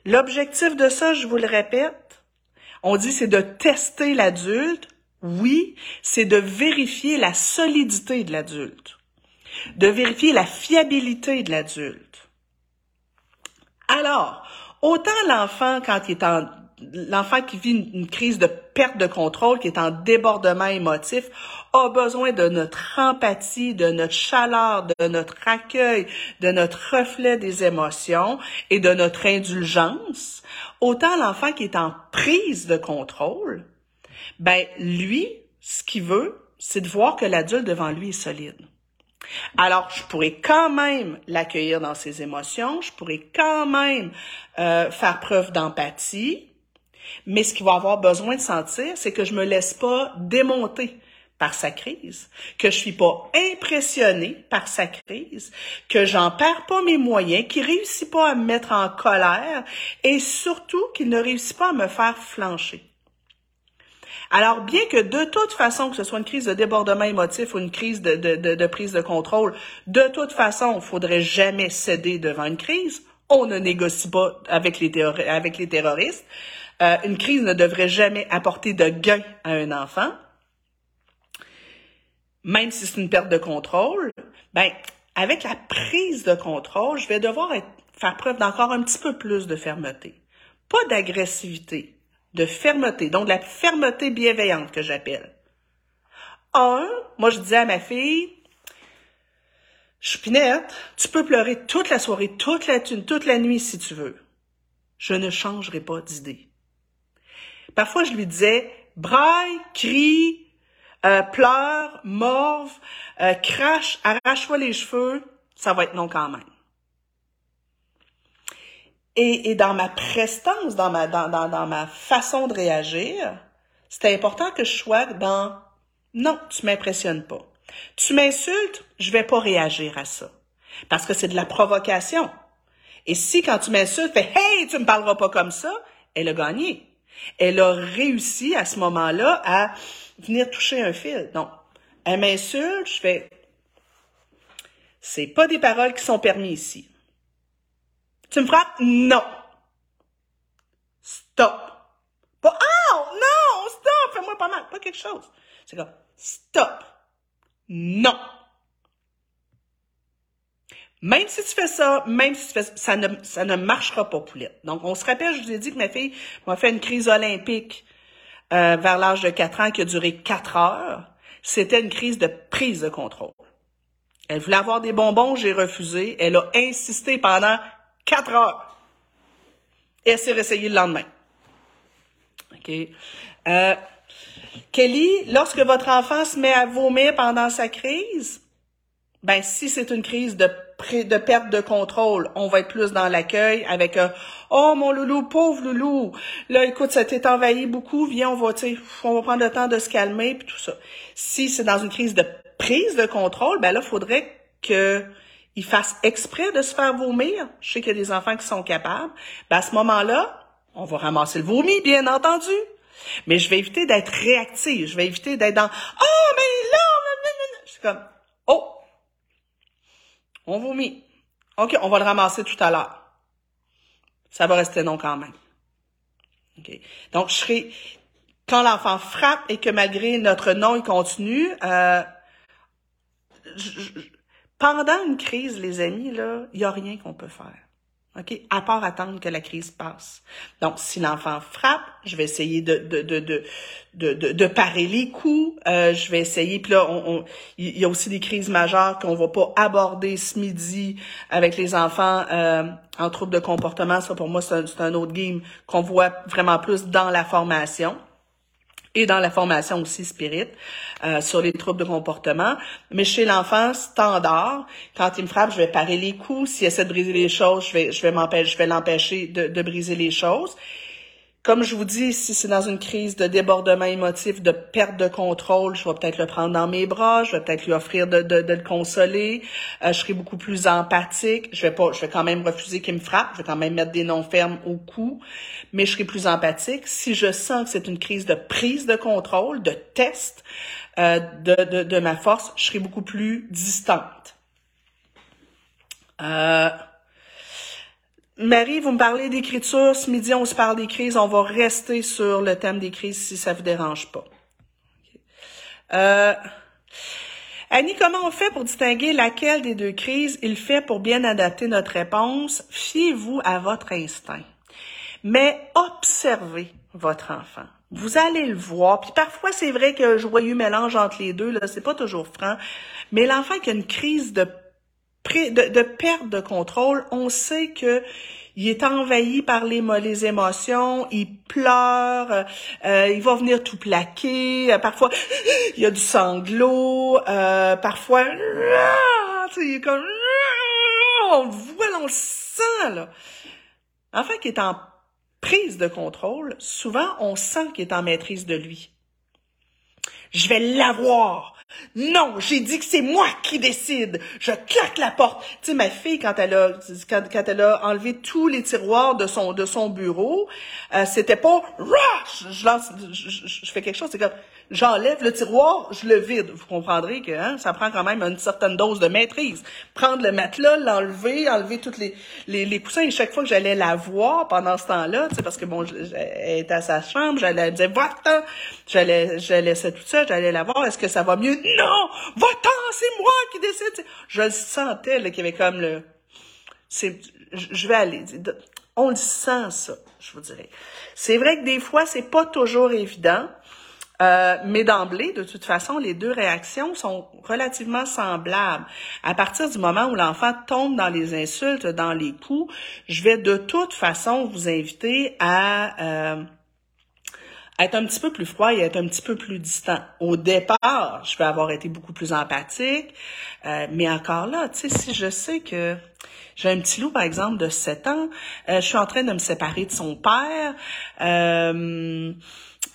A: L'objectif de ça, je vous le répète, on dit c'est de tester l'adulte oui, c'est de vérifier la solidité de l'adulte, de vérifier la fiabilité de l'adulte. Alors, autant l'enfant, quand il est en l'enfant qui vit une, crise de perte de contrôle, qui est en débordement émotif, a besoin de notre empathie, de notre chaleur, de notre accueil, de notre reflet des émotions et de notre indulgence. Autant l'enfant qui est en prise de contrôle, ben lui, ce qu'il veut, c'est de voir que l'adulte devant lui est solide. Alors, je pourrais quand même l'accueillir dans ses émotions, je pourrais quand même euh, faire preuve d'empathie, mais ce qu'il va avoir besoin de sentir, c'est que je me laisse pas démonter par sa crise, que je suis pas impressionnée par sa crise, que j'en perds pas mes moyens, qu'il réussit pas à me mettre en colère et surtout qu'il ne réussit pas à me faire flancher. Alors, bien que de toute façon, que ce soit une crise de débordement émotif ou une crise de, de, prise de contrôle, de toute façon, il faudrait jamais céder devant une crise. On ne négocie pas avec les, avec les terroristes. Euh, une crise ne devrait jamais apporter de gain à un enfant. Même si c'est une perte de contrôle, ben, avec la prise de contrôle, je vais devoir faire preuve d'encore un petit peu plus de fermeté. Pas d'agressivité, de fermeté, donc la fermeté bienveillante que j'appelle. Un, moi je disais à ma fille, Chupinette, tu peux pleurer toute la soirée, toute la, toute la nuit si tu veux. Je ne changerai pas d'idée. Parfois, je lui disais, braille, crie, euh, pleure, morve, euh, crache, arrache-toi les cheveux, ça va être non quand même. Et, dans ma prestance, dans ma, dans, dans, ma façon de réagir, c'était important que je sois dans non, tu m'impressionnes pas. Tu m'insultes, je vais pas réagir à ça. Parce que c'est de la provocation. Et si quand tu m'insultes, fais Hey, tu me parleras pas comme ça, elle a gagné. Elle a réussi à ce moment-là à venir toucher un fil. Donc, elle m'insulte, je fais C'est pas des paroles qui sont permises ici. Tu me frappes? Non. Stop. Pas, oh, non, stop, fais-moi pas mal, pas quelque chose. C'est comme, stop. Non. Même si tu fais ça, même si tu fais ça, ça ne, ça ne marchera pas, poulette. Donc, on se rappelle, je vous ai dit que ma fille m'a fait une crise olympique euh, vers l'âge de 4 ans qui a duré 4 heures. C'était une crise de prise de contrôle. Elle voulait avoir des bonbons, j'ai refusé. Elle a insisté pendant Quatre heures. Et elle s'est le lendemain. OK. Euh, Kelly, lorsque votre enfant se met à vomir pendant sa crise, ben si c'est une crise de, de perte de contrôle, on va être plus dans l'accueil avec un Oh mon loulou, pauvre loulou, là écoute, ça t'est envahi beaucoup, viens, on va, on va prendre le temps de se calmer, puis tout ça. Si c'est dans une crise de prise de contrôle, ben là, il faudrait que ils fassent exprès de se faire vomir, je sais qu'il y a des enfants qui sont capables, ben à ce moment-là, on va ramasser le vomi, bien entendu. Mais je vais éviter d'être réactive. Je vais éviter d'être dans Oh, mais là, je suis comme Oh, on vomit. OK, on va le ramasser tout à l'heure. Ça va rester non quand même. OK. Donc, je serai quand l'enfant frappe et que malgré notre non, il continue, euh, je, pendant une crise, les amis, là, il n'y a rien qu'on peut faire. OK? À part attendre que la crise passe. Donc, si l'enfant frappe, je vais essayer de, de, de, de, de, de parer les coups. Euh, je vais essayer. Puis là, on, il y a aussi des crises majeures qu'on va pas aborder ce midi avec les enfants euh, en trouble de comportement. Ça, pour moi, c'est un, un autre game qu'on voit vraiment plus dans la formation et dans la formation aussi spirit euh, sur les troubles de comportement. Mais chez l'enfant standard, quand il me frappe, je vais parer les coups. S'il essaie de briser les choses, je vais, je vais m'empêcher, je vais l'empêcher de, de briser les choses. Comme je vous dis, si c'est dans une crise de débordement émotif, de perte de contrôle, je vais peut-être le prendre dans mes bras, je vais peut-être lui offrir de, de, de le consoler, euh, je serai beaucoup plus empathique, je vais pas, je vais quand même refuser qu'il me frappe, je vais quand même mettre des noms fermes au cou, mais je serai plus empathique. Si je sens que c'est une crise de prise de contrôle, de test euh, de, de, de ma force, je serai beaucoup plus distante. Euh, Marie, vous me parlez d'écriture. Ce midi, on se parle des crises. On va rester sur le thème des crises si ça vous dérange pas. Euh, Annie, comment on fait pour distinguer laquelle des deux crises il fait pour bien adapter notre réponse? Fiez-vous à votre instinct. Mais observez votre enfant. Vous allez le voir. Puis parfois, c'est vrai que joyeux mélange entre les deux, là, c'est pas toujours franc. Mais l'enfant qui a une crise de, de, de perte de contrôle, on sait que il est envahi par les, émotions, il pleure, euh, il va venir tout plaquer, euh, parfois il y a du sanglot, euh, parfois il est comme on le voit, on le sent là. Enfin qui est en prise de contrôle, souvent on sent qu'il est en maîtrise de lui. Je vais l'avoir. Non, j'ai dit que c'est moi qui décide. Je claque la porte. Tu sais, ma fille, quand elle a, quand, elle a enlevé tous les tiroirs de son, de son bureau, euh, c'était pas, je, lance, je, je, fais quelque chose, c'est comme, j'enlève le tiroir, je le vide. Vous comprendrez que hein, ça prend quand même une certaine dose de maîtrise. Prendre le matelas, l'enlever, enlever toutes les, les, les, coussins. Et chaque fois que j'allais la voir pendant ce temps-là, parce que bon, elle était à sa chambre, j'allais, elle me disait, va-t'en. J'allais, je laissais tout ça, j'allais la voir. Est-ce que ça va mieux? Non! Va-t'en, c'est moi qui décide. Je le sentais, qu'il y avait comme le, c'est, je vais aller. On le sent, ça, je vous dirais. C'est vrai que des fois, c'est pas toujours évident. Euh, mais d'emblée, de toute façon, les deux réactions sont relativement semblables. À partir du moment où l'enfant tombe dans les insultes, dans les coups, je vais de toute façon vous inviter à euh, être un petit peu plus froid et être un petit peu plus distant. Au départ, je vais avoir été beaucoup plus empathique, euh, mais encore là, tu sais, si je sais que j'ai un petit loup, par exemple, de 7 ans, je suis en train de me séparer de son père,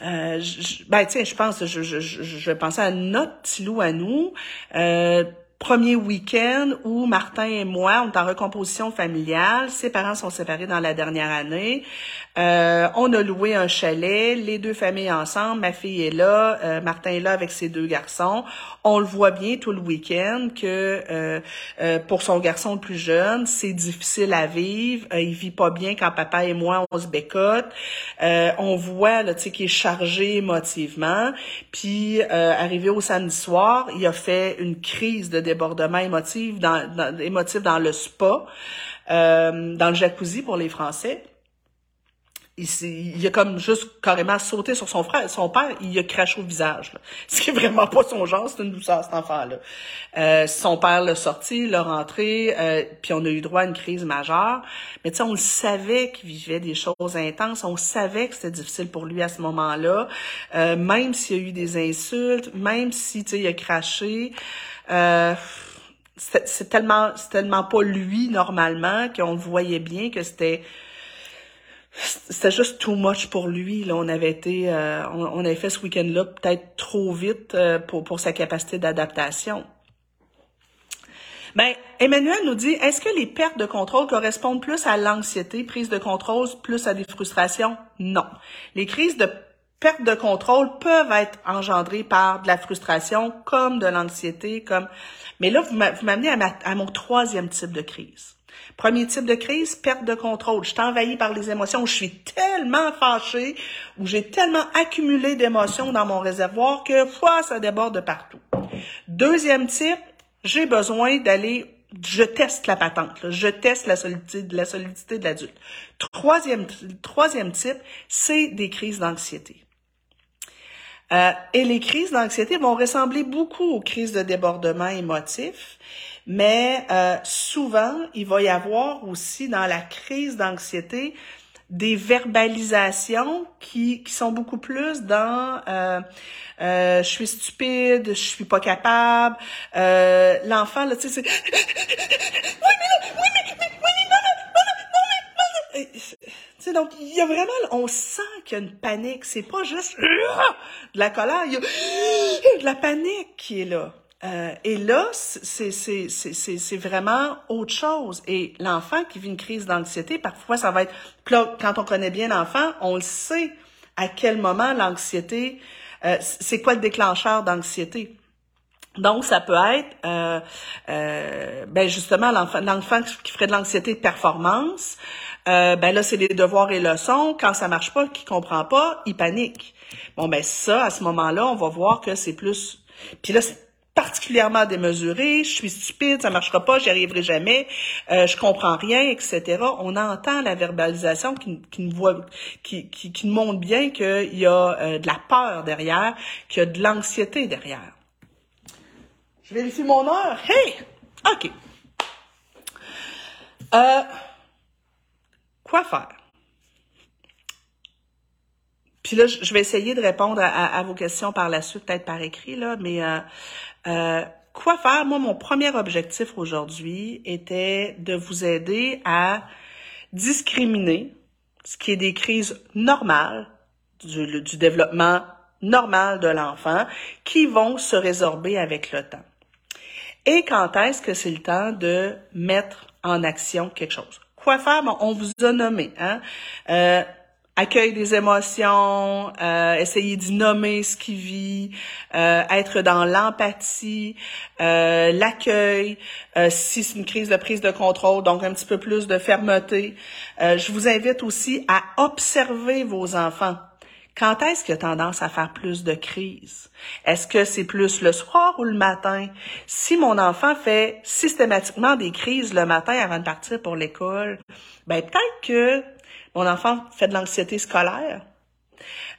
A: euh, je, ben, tiens, je pense, je, je, je, penser à notre petit loup à nous. Euh, premier week-end où Martin et moi, on est en recomposition familiale. Ses parents sont séparés dans la dernière année. Euh, on a loué un chalet, les deux familles ensemble. Ma fille est là, euh, Martin est là avec ses deux garçons. On le voit bien tout le week-end que euh, euh pour son garçon le plus jeune, c'est difficile à vivre. Euh, il vit pas bien quand papa et moi on se bécote. on voit là, tu sais, qu'il est chargé émotivement. Puis arrivé au samedi soir, il a fait une crise de débordement émotif dans, dans émotif dans le spa, dans le jacuzzi pour les Français il, il, a comme juste carrément sauté sur son frère, son père, il a craché au visage. Ce qui vraiment pas son genre, c'est une douceur, cet enfant-là. Euh, son père l'a sorti, l'a rentré, euh, puis on a eu droit à une crise majeure. Mais tu sais, on le savait qu'il vivait des choses intenses, on savait que c'était difficile pour lui à ce moment-là, euh, même s'il y a eu des insultes, même si, tu sais, il a craché. Euh, c'est tellement, tellement pas lui normalement qu'on voyait bien que c'était c'était juste too much pour lui. Là, on avait été, euh, on, avait fait ce week-end-là peut-être trop vite euh, pour, pour sa capacité d'adaptation. Ben, Emmanuel nous dit, est-ce que les pertes de contrôle correspondent plus à l'anxiété, prise de contrôle, plus à des frustrations? Non. Les crises de perte de contrôle peuvent être engendrées par de la frustration, comme de l'anxiété, comme. Mais là, vous m'amenez à, à mon troisième type de crise. Premier type de crise, perte de contrôle. Je suis envahi par les émotions. Je suis tellement fâchée ou j'ai tellement accumulé d'émotions dans mon réservoir que fois ça déborde de partout. Deuxième type, j'ai besoin d'aller je teste la patente, je teste la solidité, la solidité de l'adulte. Troisième, troisième type, c'est des crises d'anxiété. Euh, et les crises d'anxiété vont ressembler beaucoup aux crises de débordement émotif. Mais euh, souvent, il va y avoir aussi dans la crise d'anxiété des verbalisations qui, qui sont beaucoup plus dans euh, euh, je suis stupide, je suis pas capable. Euh, L'enfant, là, tu sais, c'est... donc, il y a vraiment, on sent qu'il y a une panique. C'est pas juste de la colère, il y a de la panique qui est là. Euh, et là, c'est vraiment autre chose. Et l'enfant qui vit une crise d'anxiété, parfois, ça va être... Quand on connaît bien l'enfant, on le sait à quel moment l'anxiété... Euh, c'est quoi le déclencheur d'anxiété? Donc, ça peut être, euh, euh ben justement, l'enfant qui ferait de l'anxiété de performance, euh, ben là, c'est les devoirs et leçons. Quand ça marche pas, qu'il comprend pas, il panique. Bon, ben ça, à ce moment-là, on va voir que c'est plus... Puis là, c'est particulièrement démesuré, je suis stupide, ça marchera pas, j'y arriverai jamais, euh, je comprends rien, etc. On entend la verbalisation qui, qui nous voit, qui, qui, qui montre bien qu'il y a euh, de la peur derrière, qu'il y a de l'anxiété derrière. Je vérifie mon heure. Hey! OK. Euh, quoi faire? Puis là, je vais essayer de répondre à, vos questions par la suite, peut-être par écrit, là, mais euh, euh, quoi faire? Moi, mon premier objectif aujourd'hui était de vous aider à discriminer ce qui est des crises normales du, du développement normal de l'enfant qui vont se résorber avec le temps. Et quand est-ce que c'est le temps de mettre en action quelque chose? Quoi faire? Bon, on vous a nommé. Hein? Euh, accueil des émotions, euh, essayer d'y nommer ce qui vit, euh, être dans l'empathie, euh, l'accueil, euh, si c'est une crise de prise de contrôle, donc un petit peu plus de fermeté. Euh, je vous invite aussi à observer vos enfants. Quand est-ce qu'il a tendance à faire plus de crises? Est-ce que c'est plus le soir ou le matin? Si mon enfant fait systématiquement des crises le matin avant de partir pour l'école, ben peut-être que mon enfant fait de l'anxiété scolaire.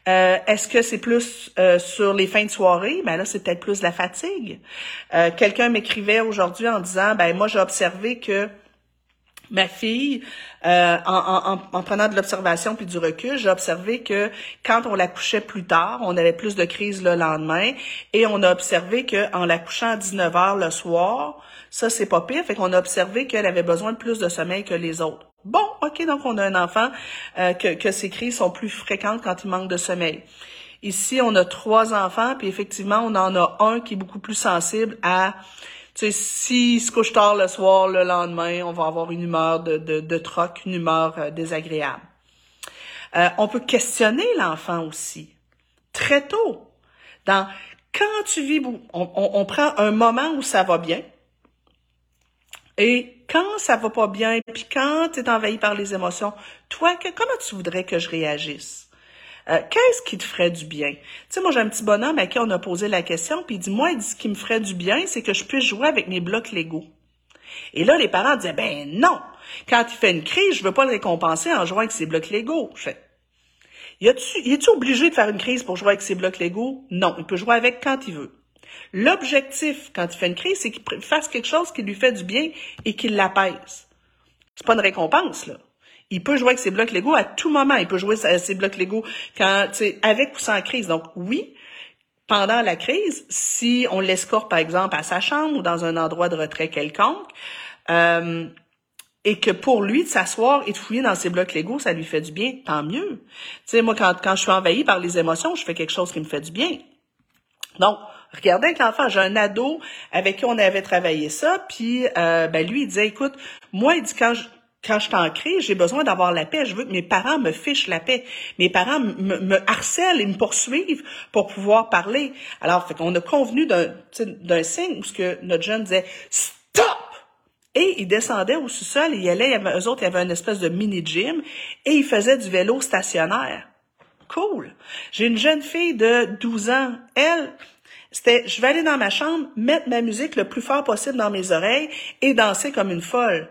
A: Euh, Est-ce que c'est plus euh, sur les fins de soirée? Ben là, c'est peut-être plus la fatigue. Euh, Quelqu'un m'écrivait aujourd'hui en disant, ben moi j'ai observé que ma fille, en, en, prenant de l'observation puis du recul, j'ai observé que quand on la couchait plus tard, on avait plus de crises le lendemain et on a observé qu'en la couchant à 19 heures le soir, ça c'est pas pire, fait qu'on a observé qu'elle avait besoin de plus de sommeil que les autres. Bon, ok, donc on a un enfant euh, que, que ses crises sont plus fréquentes quand il manque de sommeil. Ici, on a trois enfants, puis effectivement, on en a un qui est beaucoup plus sensible à tu sais, s'il se couche tard le soir, le lendemain, on va avoir une humeur de, de, troc, une humeur euh, désagréable. Euh, on peut questionner l'enfant aussi, très tôt. Dans quand tu vis, on, on, prend un moment où ça va bien, et quand ça va pas bien, puis quand tu es envahi par les émotions, toi, que, comment tu voudrais que je réagisse? Euh, qu'est-ce qui te ferait du bien? Tu sais, moi, j'ai un petit bonhomme à qui on a posé la question, puis il dit, moi, il ce qui me ferait du bien, c'est que je puisse jouer avec mes blocs Lego. Et là, les parents disaient, ben non! Quand il fait une crise, je veux pas le récompenser en jouant avec ses blocs Lego. Je fais, y est-tu obligé de faire une crise pour jouer avec ses blocs Lego? Non, il peut jouer avec quand il veut. L'objectif, quand il fait une crise, c'est qu'il fasse quelque chose qui lui fait du bien et qu'il l'apaise. C'est pas une récompense, là. Il peut jouer avec ses blocs Lego à tout moment. Il peut jouer avec ses blocs Lego quand, avec ou sans crise. Donc, oui, pendant la crise, si on l'escorte, par exemple, à sa chambre ou dans un endroit de retrait quelconque, euh, et que pour lui, de s'asseoir et de fouiller dans ses blocs Lego, ça lui fait du bien, tant mieux. Tu sais, moi, quand, quand je suis envahie par les émotions, je fais quelque chose qui me fait du bien. Donc, regardez avec l'enfant, j'ai un ado avec qui on avait travaillé ça, puis euh, ben lui, il disait, écoute, moi, il dit, quand je, quand je suis en crise, j'ai besoin d'avoir la paix. Je veux que mes parents me fichent la paix. Mes parents me, me harcèlent et me poursuivent pour pouvoir parler. Alors, fait qu'on a convenu d'un, signe où ce que notre jeune disait Stop! Et il descendait au sous-sol il allait, il y avait, eux autres, il y avait une espèce de mini-gym et il faisait du vélo stationnaire. Cool. J'ai une jeune fille de 12 ans. Elle, c'était, je vais aller dans ma chambre, mettre ma musique le plus fort possible dans mes oreilles et danser comme une folle.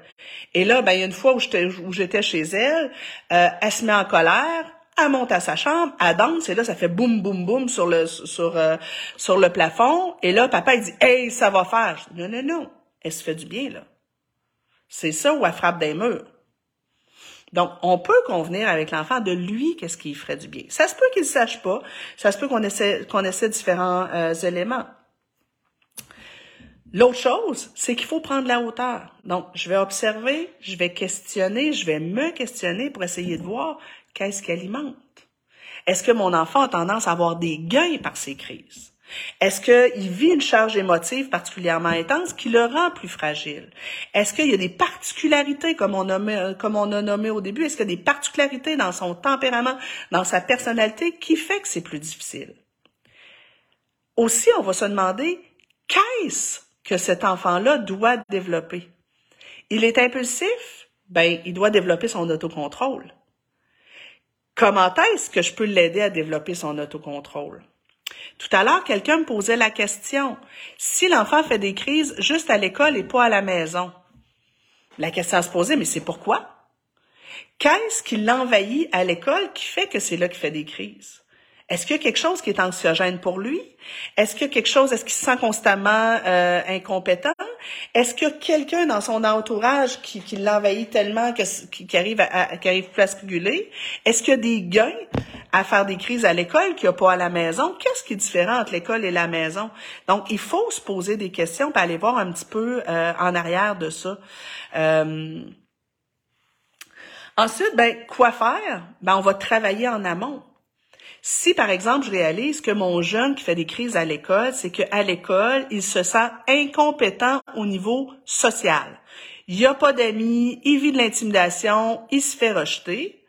A: Et là, ben, il y a une fois où j'étais, chez elle, euh, elle se met en colère, elle monte à sa chambre, elle danse, et là, ça fait boum, boum, boum sur le, sur, euh, sur le plafond. Et là, papa, il dit, hey, ça va faire. Je dis, non, non, non. Elle se fait du bien, là. C'est ça où elle frappe des murs. Donc, on peut convenir avec l'enfant de lui qu'est-ce qui ferait du bien. Ça se peut qu'il ne sache pas. Ça se peut qu'on essaie, qu'on essaie différents euh, éléments. L'autre chose, c'est qu'il faut prendre la hauteur. Donc, je vais observer, je vais questionner, je vais me questionner pour essayer de voir qu'est-ce qui alimente. Est-ce que mon enfant a tendance à avoir des gains par ces crises? Est-ce qu'il vit une charge émotive particulièrement intense qui le rend plus fragile? Est-ce qu'il y a des particularités, comme on, a, comme on a nommé au début, est-ce qu'il y a des particularités dans son tempérament, dans sa personnalité qui fait que c'est plus difficile? Aussi, on va se demander, qu'est-ce que cet enfant-là doit développer? Il est impulsif? Ben, il doit développer son autocontrôle. Comment est-ce que je peux l'aider à développer son autocontrôle? Tout à l'heure, quelqu'un me posait la question, si l'enfant fait des crises juste à l'école et pas à la maison, la question à se poser, mais c'est pourquoi? Qu'est-ce qui l'envahit à l'école qui fait que c'est là qu'il fait des crises? Est-ce qu'il y a quelque chose qui est anxiogène pour lui? Est-ce qu'il y a quelque chose, est-ce qu'il se sent constamment euh, incompétent? Est-ce qu'il y a quelqu'un dans son entourage qui, qui l'envahit tellement que, qui, arrive à, qui arrive plus à se? Est-ce qu'il y a des gains à faire des crises à l'école qu'il n'y a pas à la maison? Qu'est-ce qui est différent entre l'école et la maison? Donc, il faut se poser des questions et aller voir un petit peu euh, en arrière de ça. Euh, ensuite, ben, quoi faire? Ben, on va travailler en amont. Si, par exemple, je réalise que mon jeune qui fait des crises à l'école, c'est qu'à l'école, il se sent incompétent au niveau social. Il n'y a pas d'amis, il vit de l'intimidation, il se fait rejeter.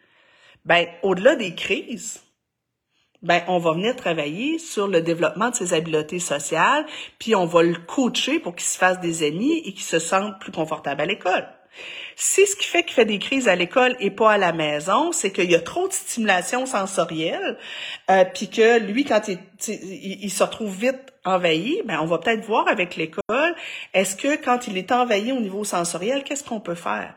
A: Ben, au-delà des crises, ben, on va venir travailler sur le développement de ses habiletés sociales, puis on va le coacher pour qu'il se fasse des amis et qu'il se sente plus confortable à l'école. Si ce qui fait qu'il fait des crises à l'école et pas à la maison, c'est qu'il y a trop de stimulation sensorielle, euh, puis que lui, quand il, il, se retrouve vite envahi, ben on va peut-être voir avec l'école, est-ce que quand il est envahi au niveau sensoriel, qu'est-ce qu'on peut faire?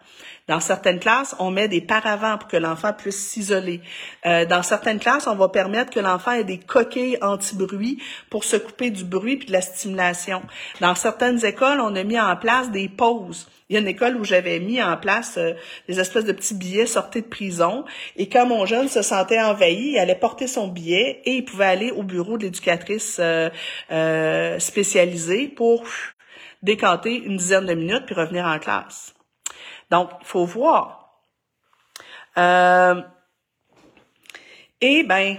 A: Dans certaines classes, on met des paravents pour que l'enfant puisse s'isoler. Euh, dans certaines classes, on va permettre que l'enfant ait des coquilles anti-bruit pour se couper du bruit puis de la stimulation. Dans certaines écoles, on a mis en place des pauses. Il y a une école où j'avais mis en place euh, des espèces de petits billets sortis de prison. Et quand mon jeune se sentait envahi, il allait porter son billet et il pouvait aller au bureau de l'éducatrice euh, euh, spécialisée pour décanter une dizaine de minutes puis revenir en classe. Donc, il faut voir. Euh, et ben,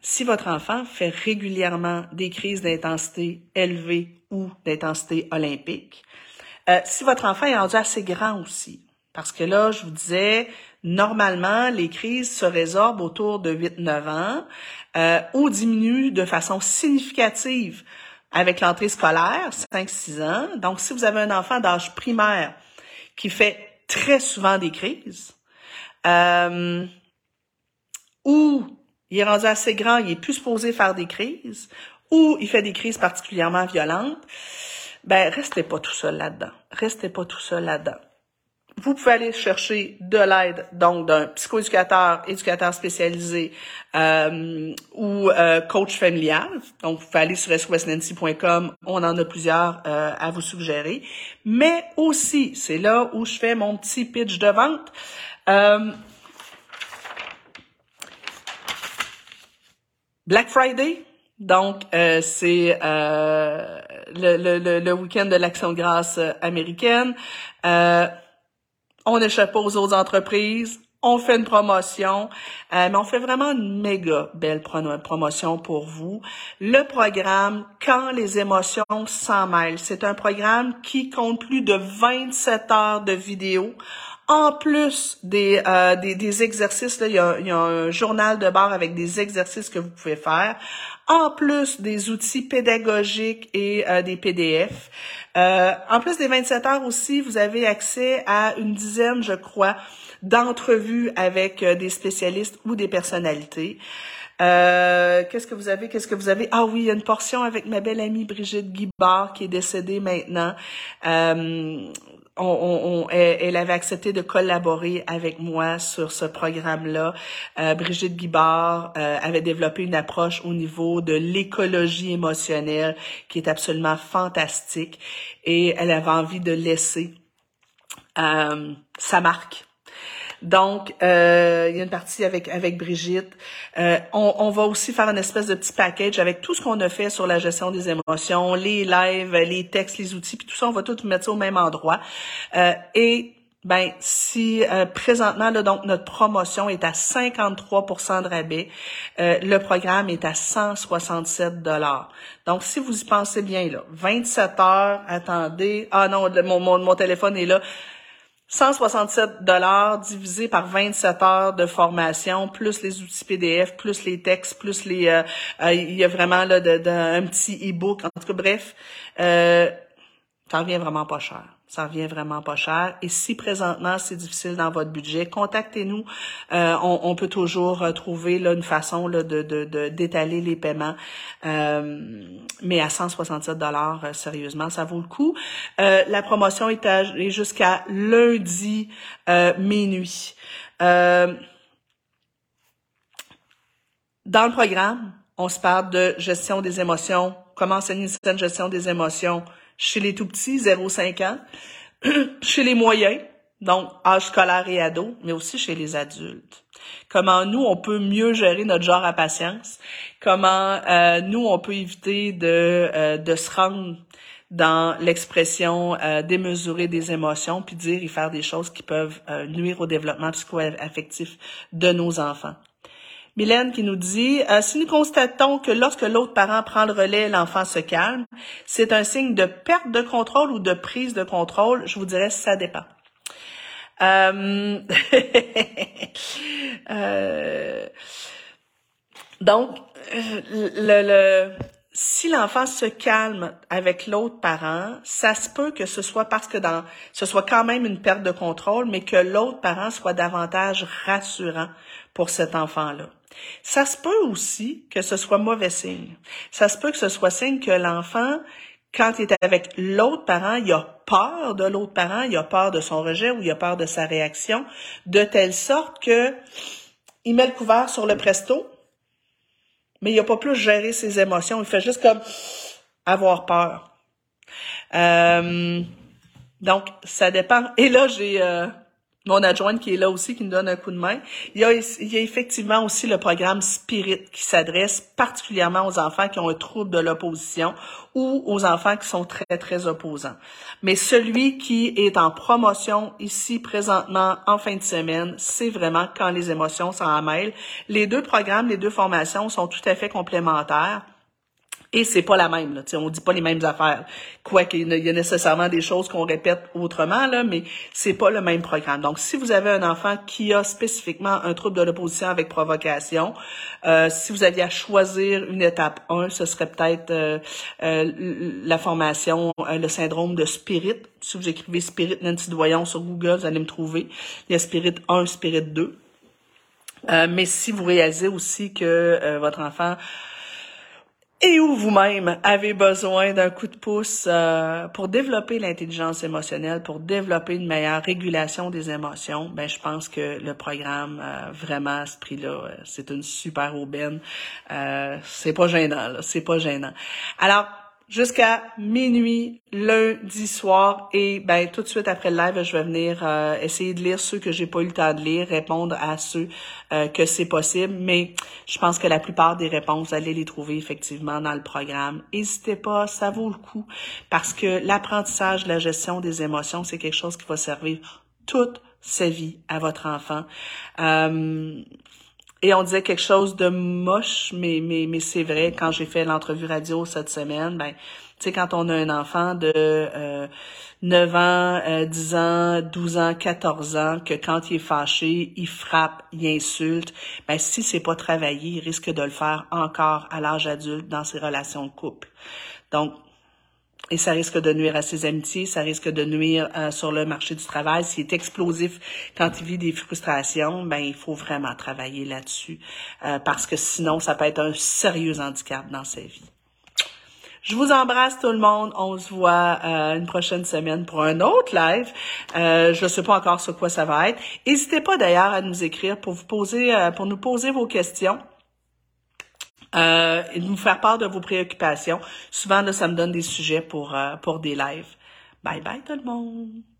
A: si votre enfant fait régulièrement des crises d'intensité élevée ou d'intensité olympique, euh, si votre enfant est rendu assez grand aussi, parce que là, je vous disais, normalement, les crises se résorbent autour de 8-9 ans euh, ou diminuent de façon significative avec l'entrée scolaire, 5-6 ans. Donc, si vous avez un enfant d'âge primaire qui fait très souvent des crises, euh, ou il est rendu assez grand, il est plus supposé faire des crises, ou il fait des crises particulièrement violentes, ben restez pas tout seul là-dedans. Restez pas tout seul là-dedans. Vous pouvez aller chercher de l'aide, donc d'un psychoéducateur, éducateur spécialisé euh, ou euh, coach familial. Donc, vous pouvez aller sur sosnancy.com, on en a plusieurs euh, à vous suggérer. Mais aussi, c'est là où je fais mon petit pitch de vente. Black Friday, donc c'est le, le, le week-end de l'Action de grâce américaine. Euh, on n'échappe pas aux autres entreprises, on fait une promotion, euh, mais on fait vraiment une méga belle promotion pour vous. Le programme Quand les émotions s'en mêlent, c'est un programme qui compte plus de 27 heures de vidéos. En plus des, euh, des, des, exercices, là, il, y a, il y a un journal de bord avec des exercices que vous pouvez faire en plus des outils pédagogiques et euh, des PDF. Euh, en plus des 27 heures aussi, vous avez accès à une dizaine, je crois, d'entrevues avec euh, des spécialistes ou des personnalités. qu'est-ce que vous avez? Qu'est-ce que vous avez? Ah oui, il y a une portion avec ma belle amie Brigitte Guibard qui est décédée maintenant on, elle avait accepté de collaborer avec moi sur ce programme-là. Euh, Brigitte Guibard euh, avait développé une approche au niveau de l'écologie émotionnelle qui est absolument fantastique et elle avait envie de laisser euh, sa marque donc, euh, il y a une partie avec avec Brigitte. Euh, on, on, va aussi faire une espèce de petit package avec tout ce qu'on a fait sur la gestion des émotions, les lives, les textes, les outils, puis tout ça, on va tout mettre ça au même endroit. Euh, et ben si euh, présentement là donc notre promotion est à 53% de rabais, euh, le programme est à 167 dollars. Donc si vous y pensez bien là, 27 heures, attendez, ah non, mon, mon, mon téléphone est là. 167 dollars divisé par 27 heures de formation, plus les outils PDF, plus les textes, plus les... Euh, euh, il y a vraiment là de, un petit e-book. En tout cas, bref, euh, ça revient vraiment pas cher. Ça revient vraiment pas cher. Et si présentement c'est difficile dans votre budget, contactez-nous. Euh, on, peut toujours euh, trouver là, une façon là, de, de, d'étaler les paiements. Euh, mais à 167 dollars, sérieusement, ça vaut le coup. la promotion est, jusqu'à lundi minuit. dans le programme, on se parle de gestion des émotions, comment enseigner une gestion des émotions? Chez les tout petits, 0-5 ans, chez les moyens, donc âge scolaire et ado, mais aussi chez les adultes. Comment nous, on peut mieux gérer notre genre à patience, comment euh, nous, on peut éviter de, euh, de se rendre dans l'expression euh, démesurée des émotions, puis dire et faire des choses qui peuvent nuire au développement psycho-affectif de nos enfants? Mylène qui nous dit euh, si nous constatons que lorsque l'autre parent prend le relais, l'enfant se calme, c'est un signe de perte de contrôle ou de prise de contrôle. Je vous dirais ça dépend. Euh, euh, donc, le, le, si l'enfant se calme avec l'autre parent, ça se peut que ce soit parce que dans, ce soit quand même une perte de contrôle, mais que l'autre parent soit davantage rassurant pour cet enfant-là. Ça se peut aussi que ce soit mauvais signe. Ça se peut que ce soit signe que l'enfant, quand il est avec l'autre parent, il a peur de l'autre parent, il a peur de son rejet ou il a peur de sa réaction, de telle sorte que il met le couvert sur le presto, mais il n'a pas plus géré ses émotions. Il fait juste comme avoir peur. Euh, donc, ça dépend. Et là, j'ai euh, mon adjointe qui est là aussi, qui nous donne un coup de main. Il y a, effectivement aussi le programme Spirit qui s'adresse particulièrement aux enfants qui ont un trouble de l'opposition ou aux enfants qui sont très, très opposants. Mais celui qui est en promotion ici présentement en fin de semaine, c'est vraiment quand les émotions s'en mêlent. Les deux programmes, les deux formations sont tout à fait complémentaires. Et c'est pas la même, là. T'sais, on dit pas les mêmes affaires. Quoi qu'il y a nécessairement des choses qu'on répète autrement, là, mais c'est pas le même programme. Donc, si vous avez un enfant qui a spécifiquement un trouble de l'opposition avec provocation, euh, si vous aviez à choisir une étape 1, ce serait peut-être euh, euh, la formation, le syndrome de Spirit. Si vous écrivez Spirit Nancy Doyon sur Google, vous allez me trouver. Il y a Spirit 1, Spirit 2. mais si vous réalisez aussi que votre enfant et où vous-même avez besoin d'un coup de pouce euh, pour développer l'intelligence émotionnelle, pour développer une meilleure régulation des émotions, ben je pense que le programme euh, vraiment à ce prix-là, euh, c'est une super aubaine. c'est pas gênant, c'est pas gênant. Alors jusqu'à minuit lundi soir et ben tout de suite après le live, je vais venir euh, essayer de lire ceux que j'ai pas eu le temps de lire, répondre à ceux euh, que c'est possible, mais je pense que la plupart des réponses, vous allez les trouver effectivement dans le programme. N'hésitez pas, ça vaut le coup parce que l'apprentissage la gestion des émotions, c'est quelque chose qui va servir toute sa vie à votre enfant. Euh, et on disait quelque chose de moche, mais, mais, mais c'est vrai, quand j'ai fait l'entrevue radio cette semaine, ben, tu sais, quand on a un enfant de euh, 9 ans, euh, 10 ans, 12 ans, 14 ans, que quand il est fâché, il frappe, il insulte, ben, si c'est pas travaillé, il risque de le faire encore à l'âge adulte dans ses relations de couple. Donc, et ça risque de nuire à ses amitiés, ça risque de nuire euh, sur le marché du travail. S'il est explosif quand il vit des frustrations, ben il faut vraiment travailler là-dessus euh, parce que sinon ça peut être un sérieux handicap dans sa vie. Je vous embrasse tout le monde. On se voit euh, une prochaine semaine pour un autre live. je ne sais pas encore sur quoi ça va être. N'hésitez pas d'ailleurs à nous écrire pour vous poser, pour nous poser vos questions euh, et de nous faire part de vos préoccupations. Souvent, là, ça me donne des sujets pour, euh, pour des lives. Bye bye tout le monde!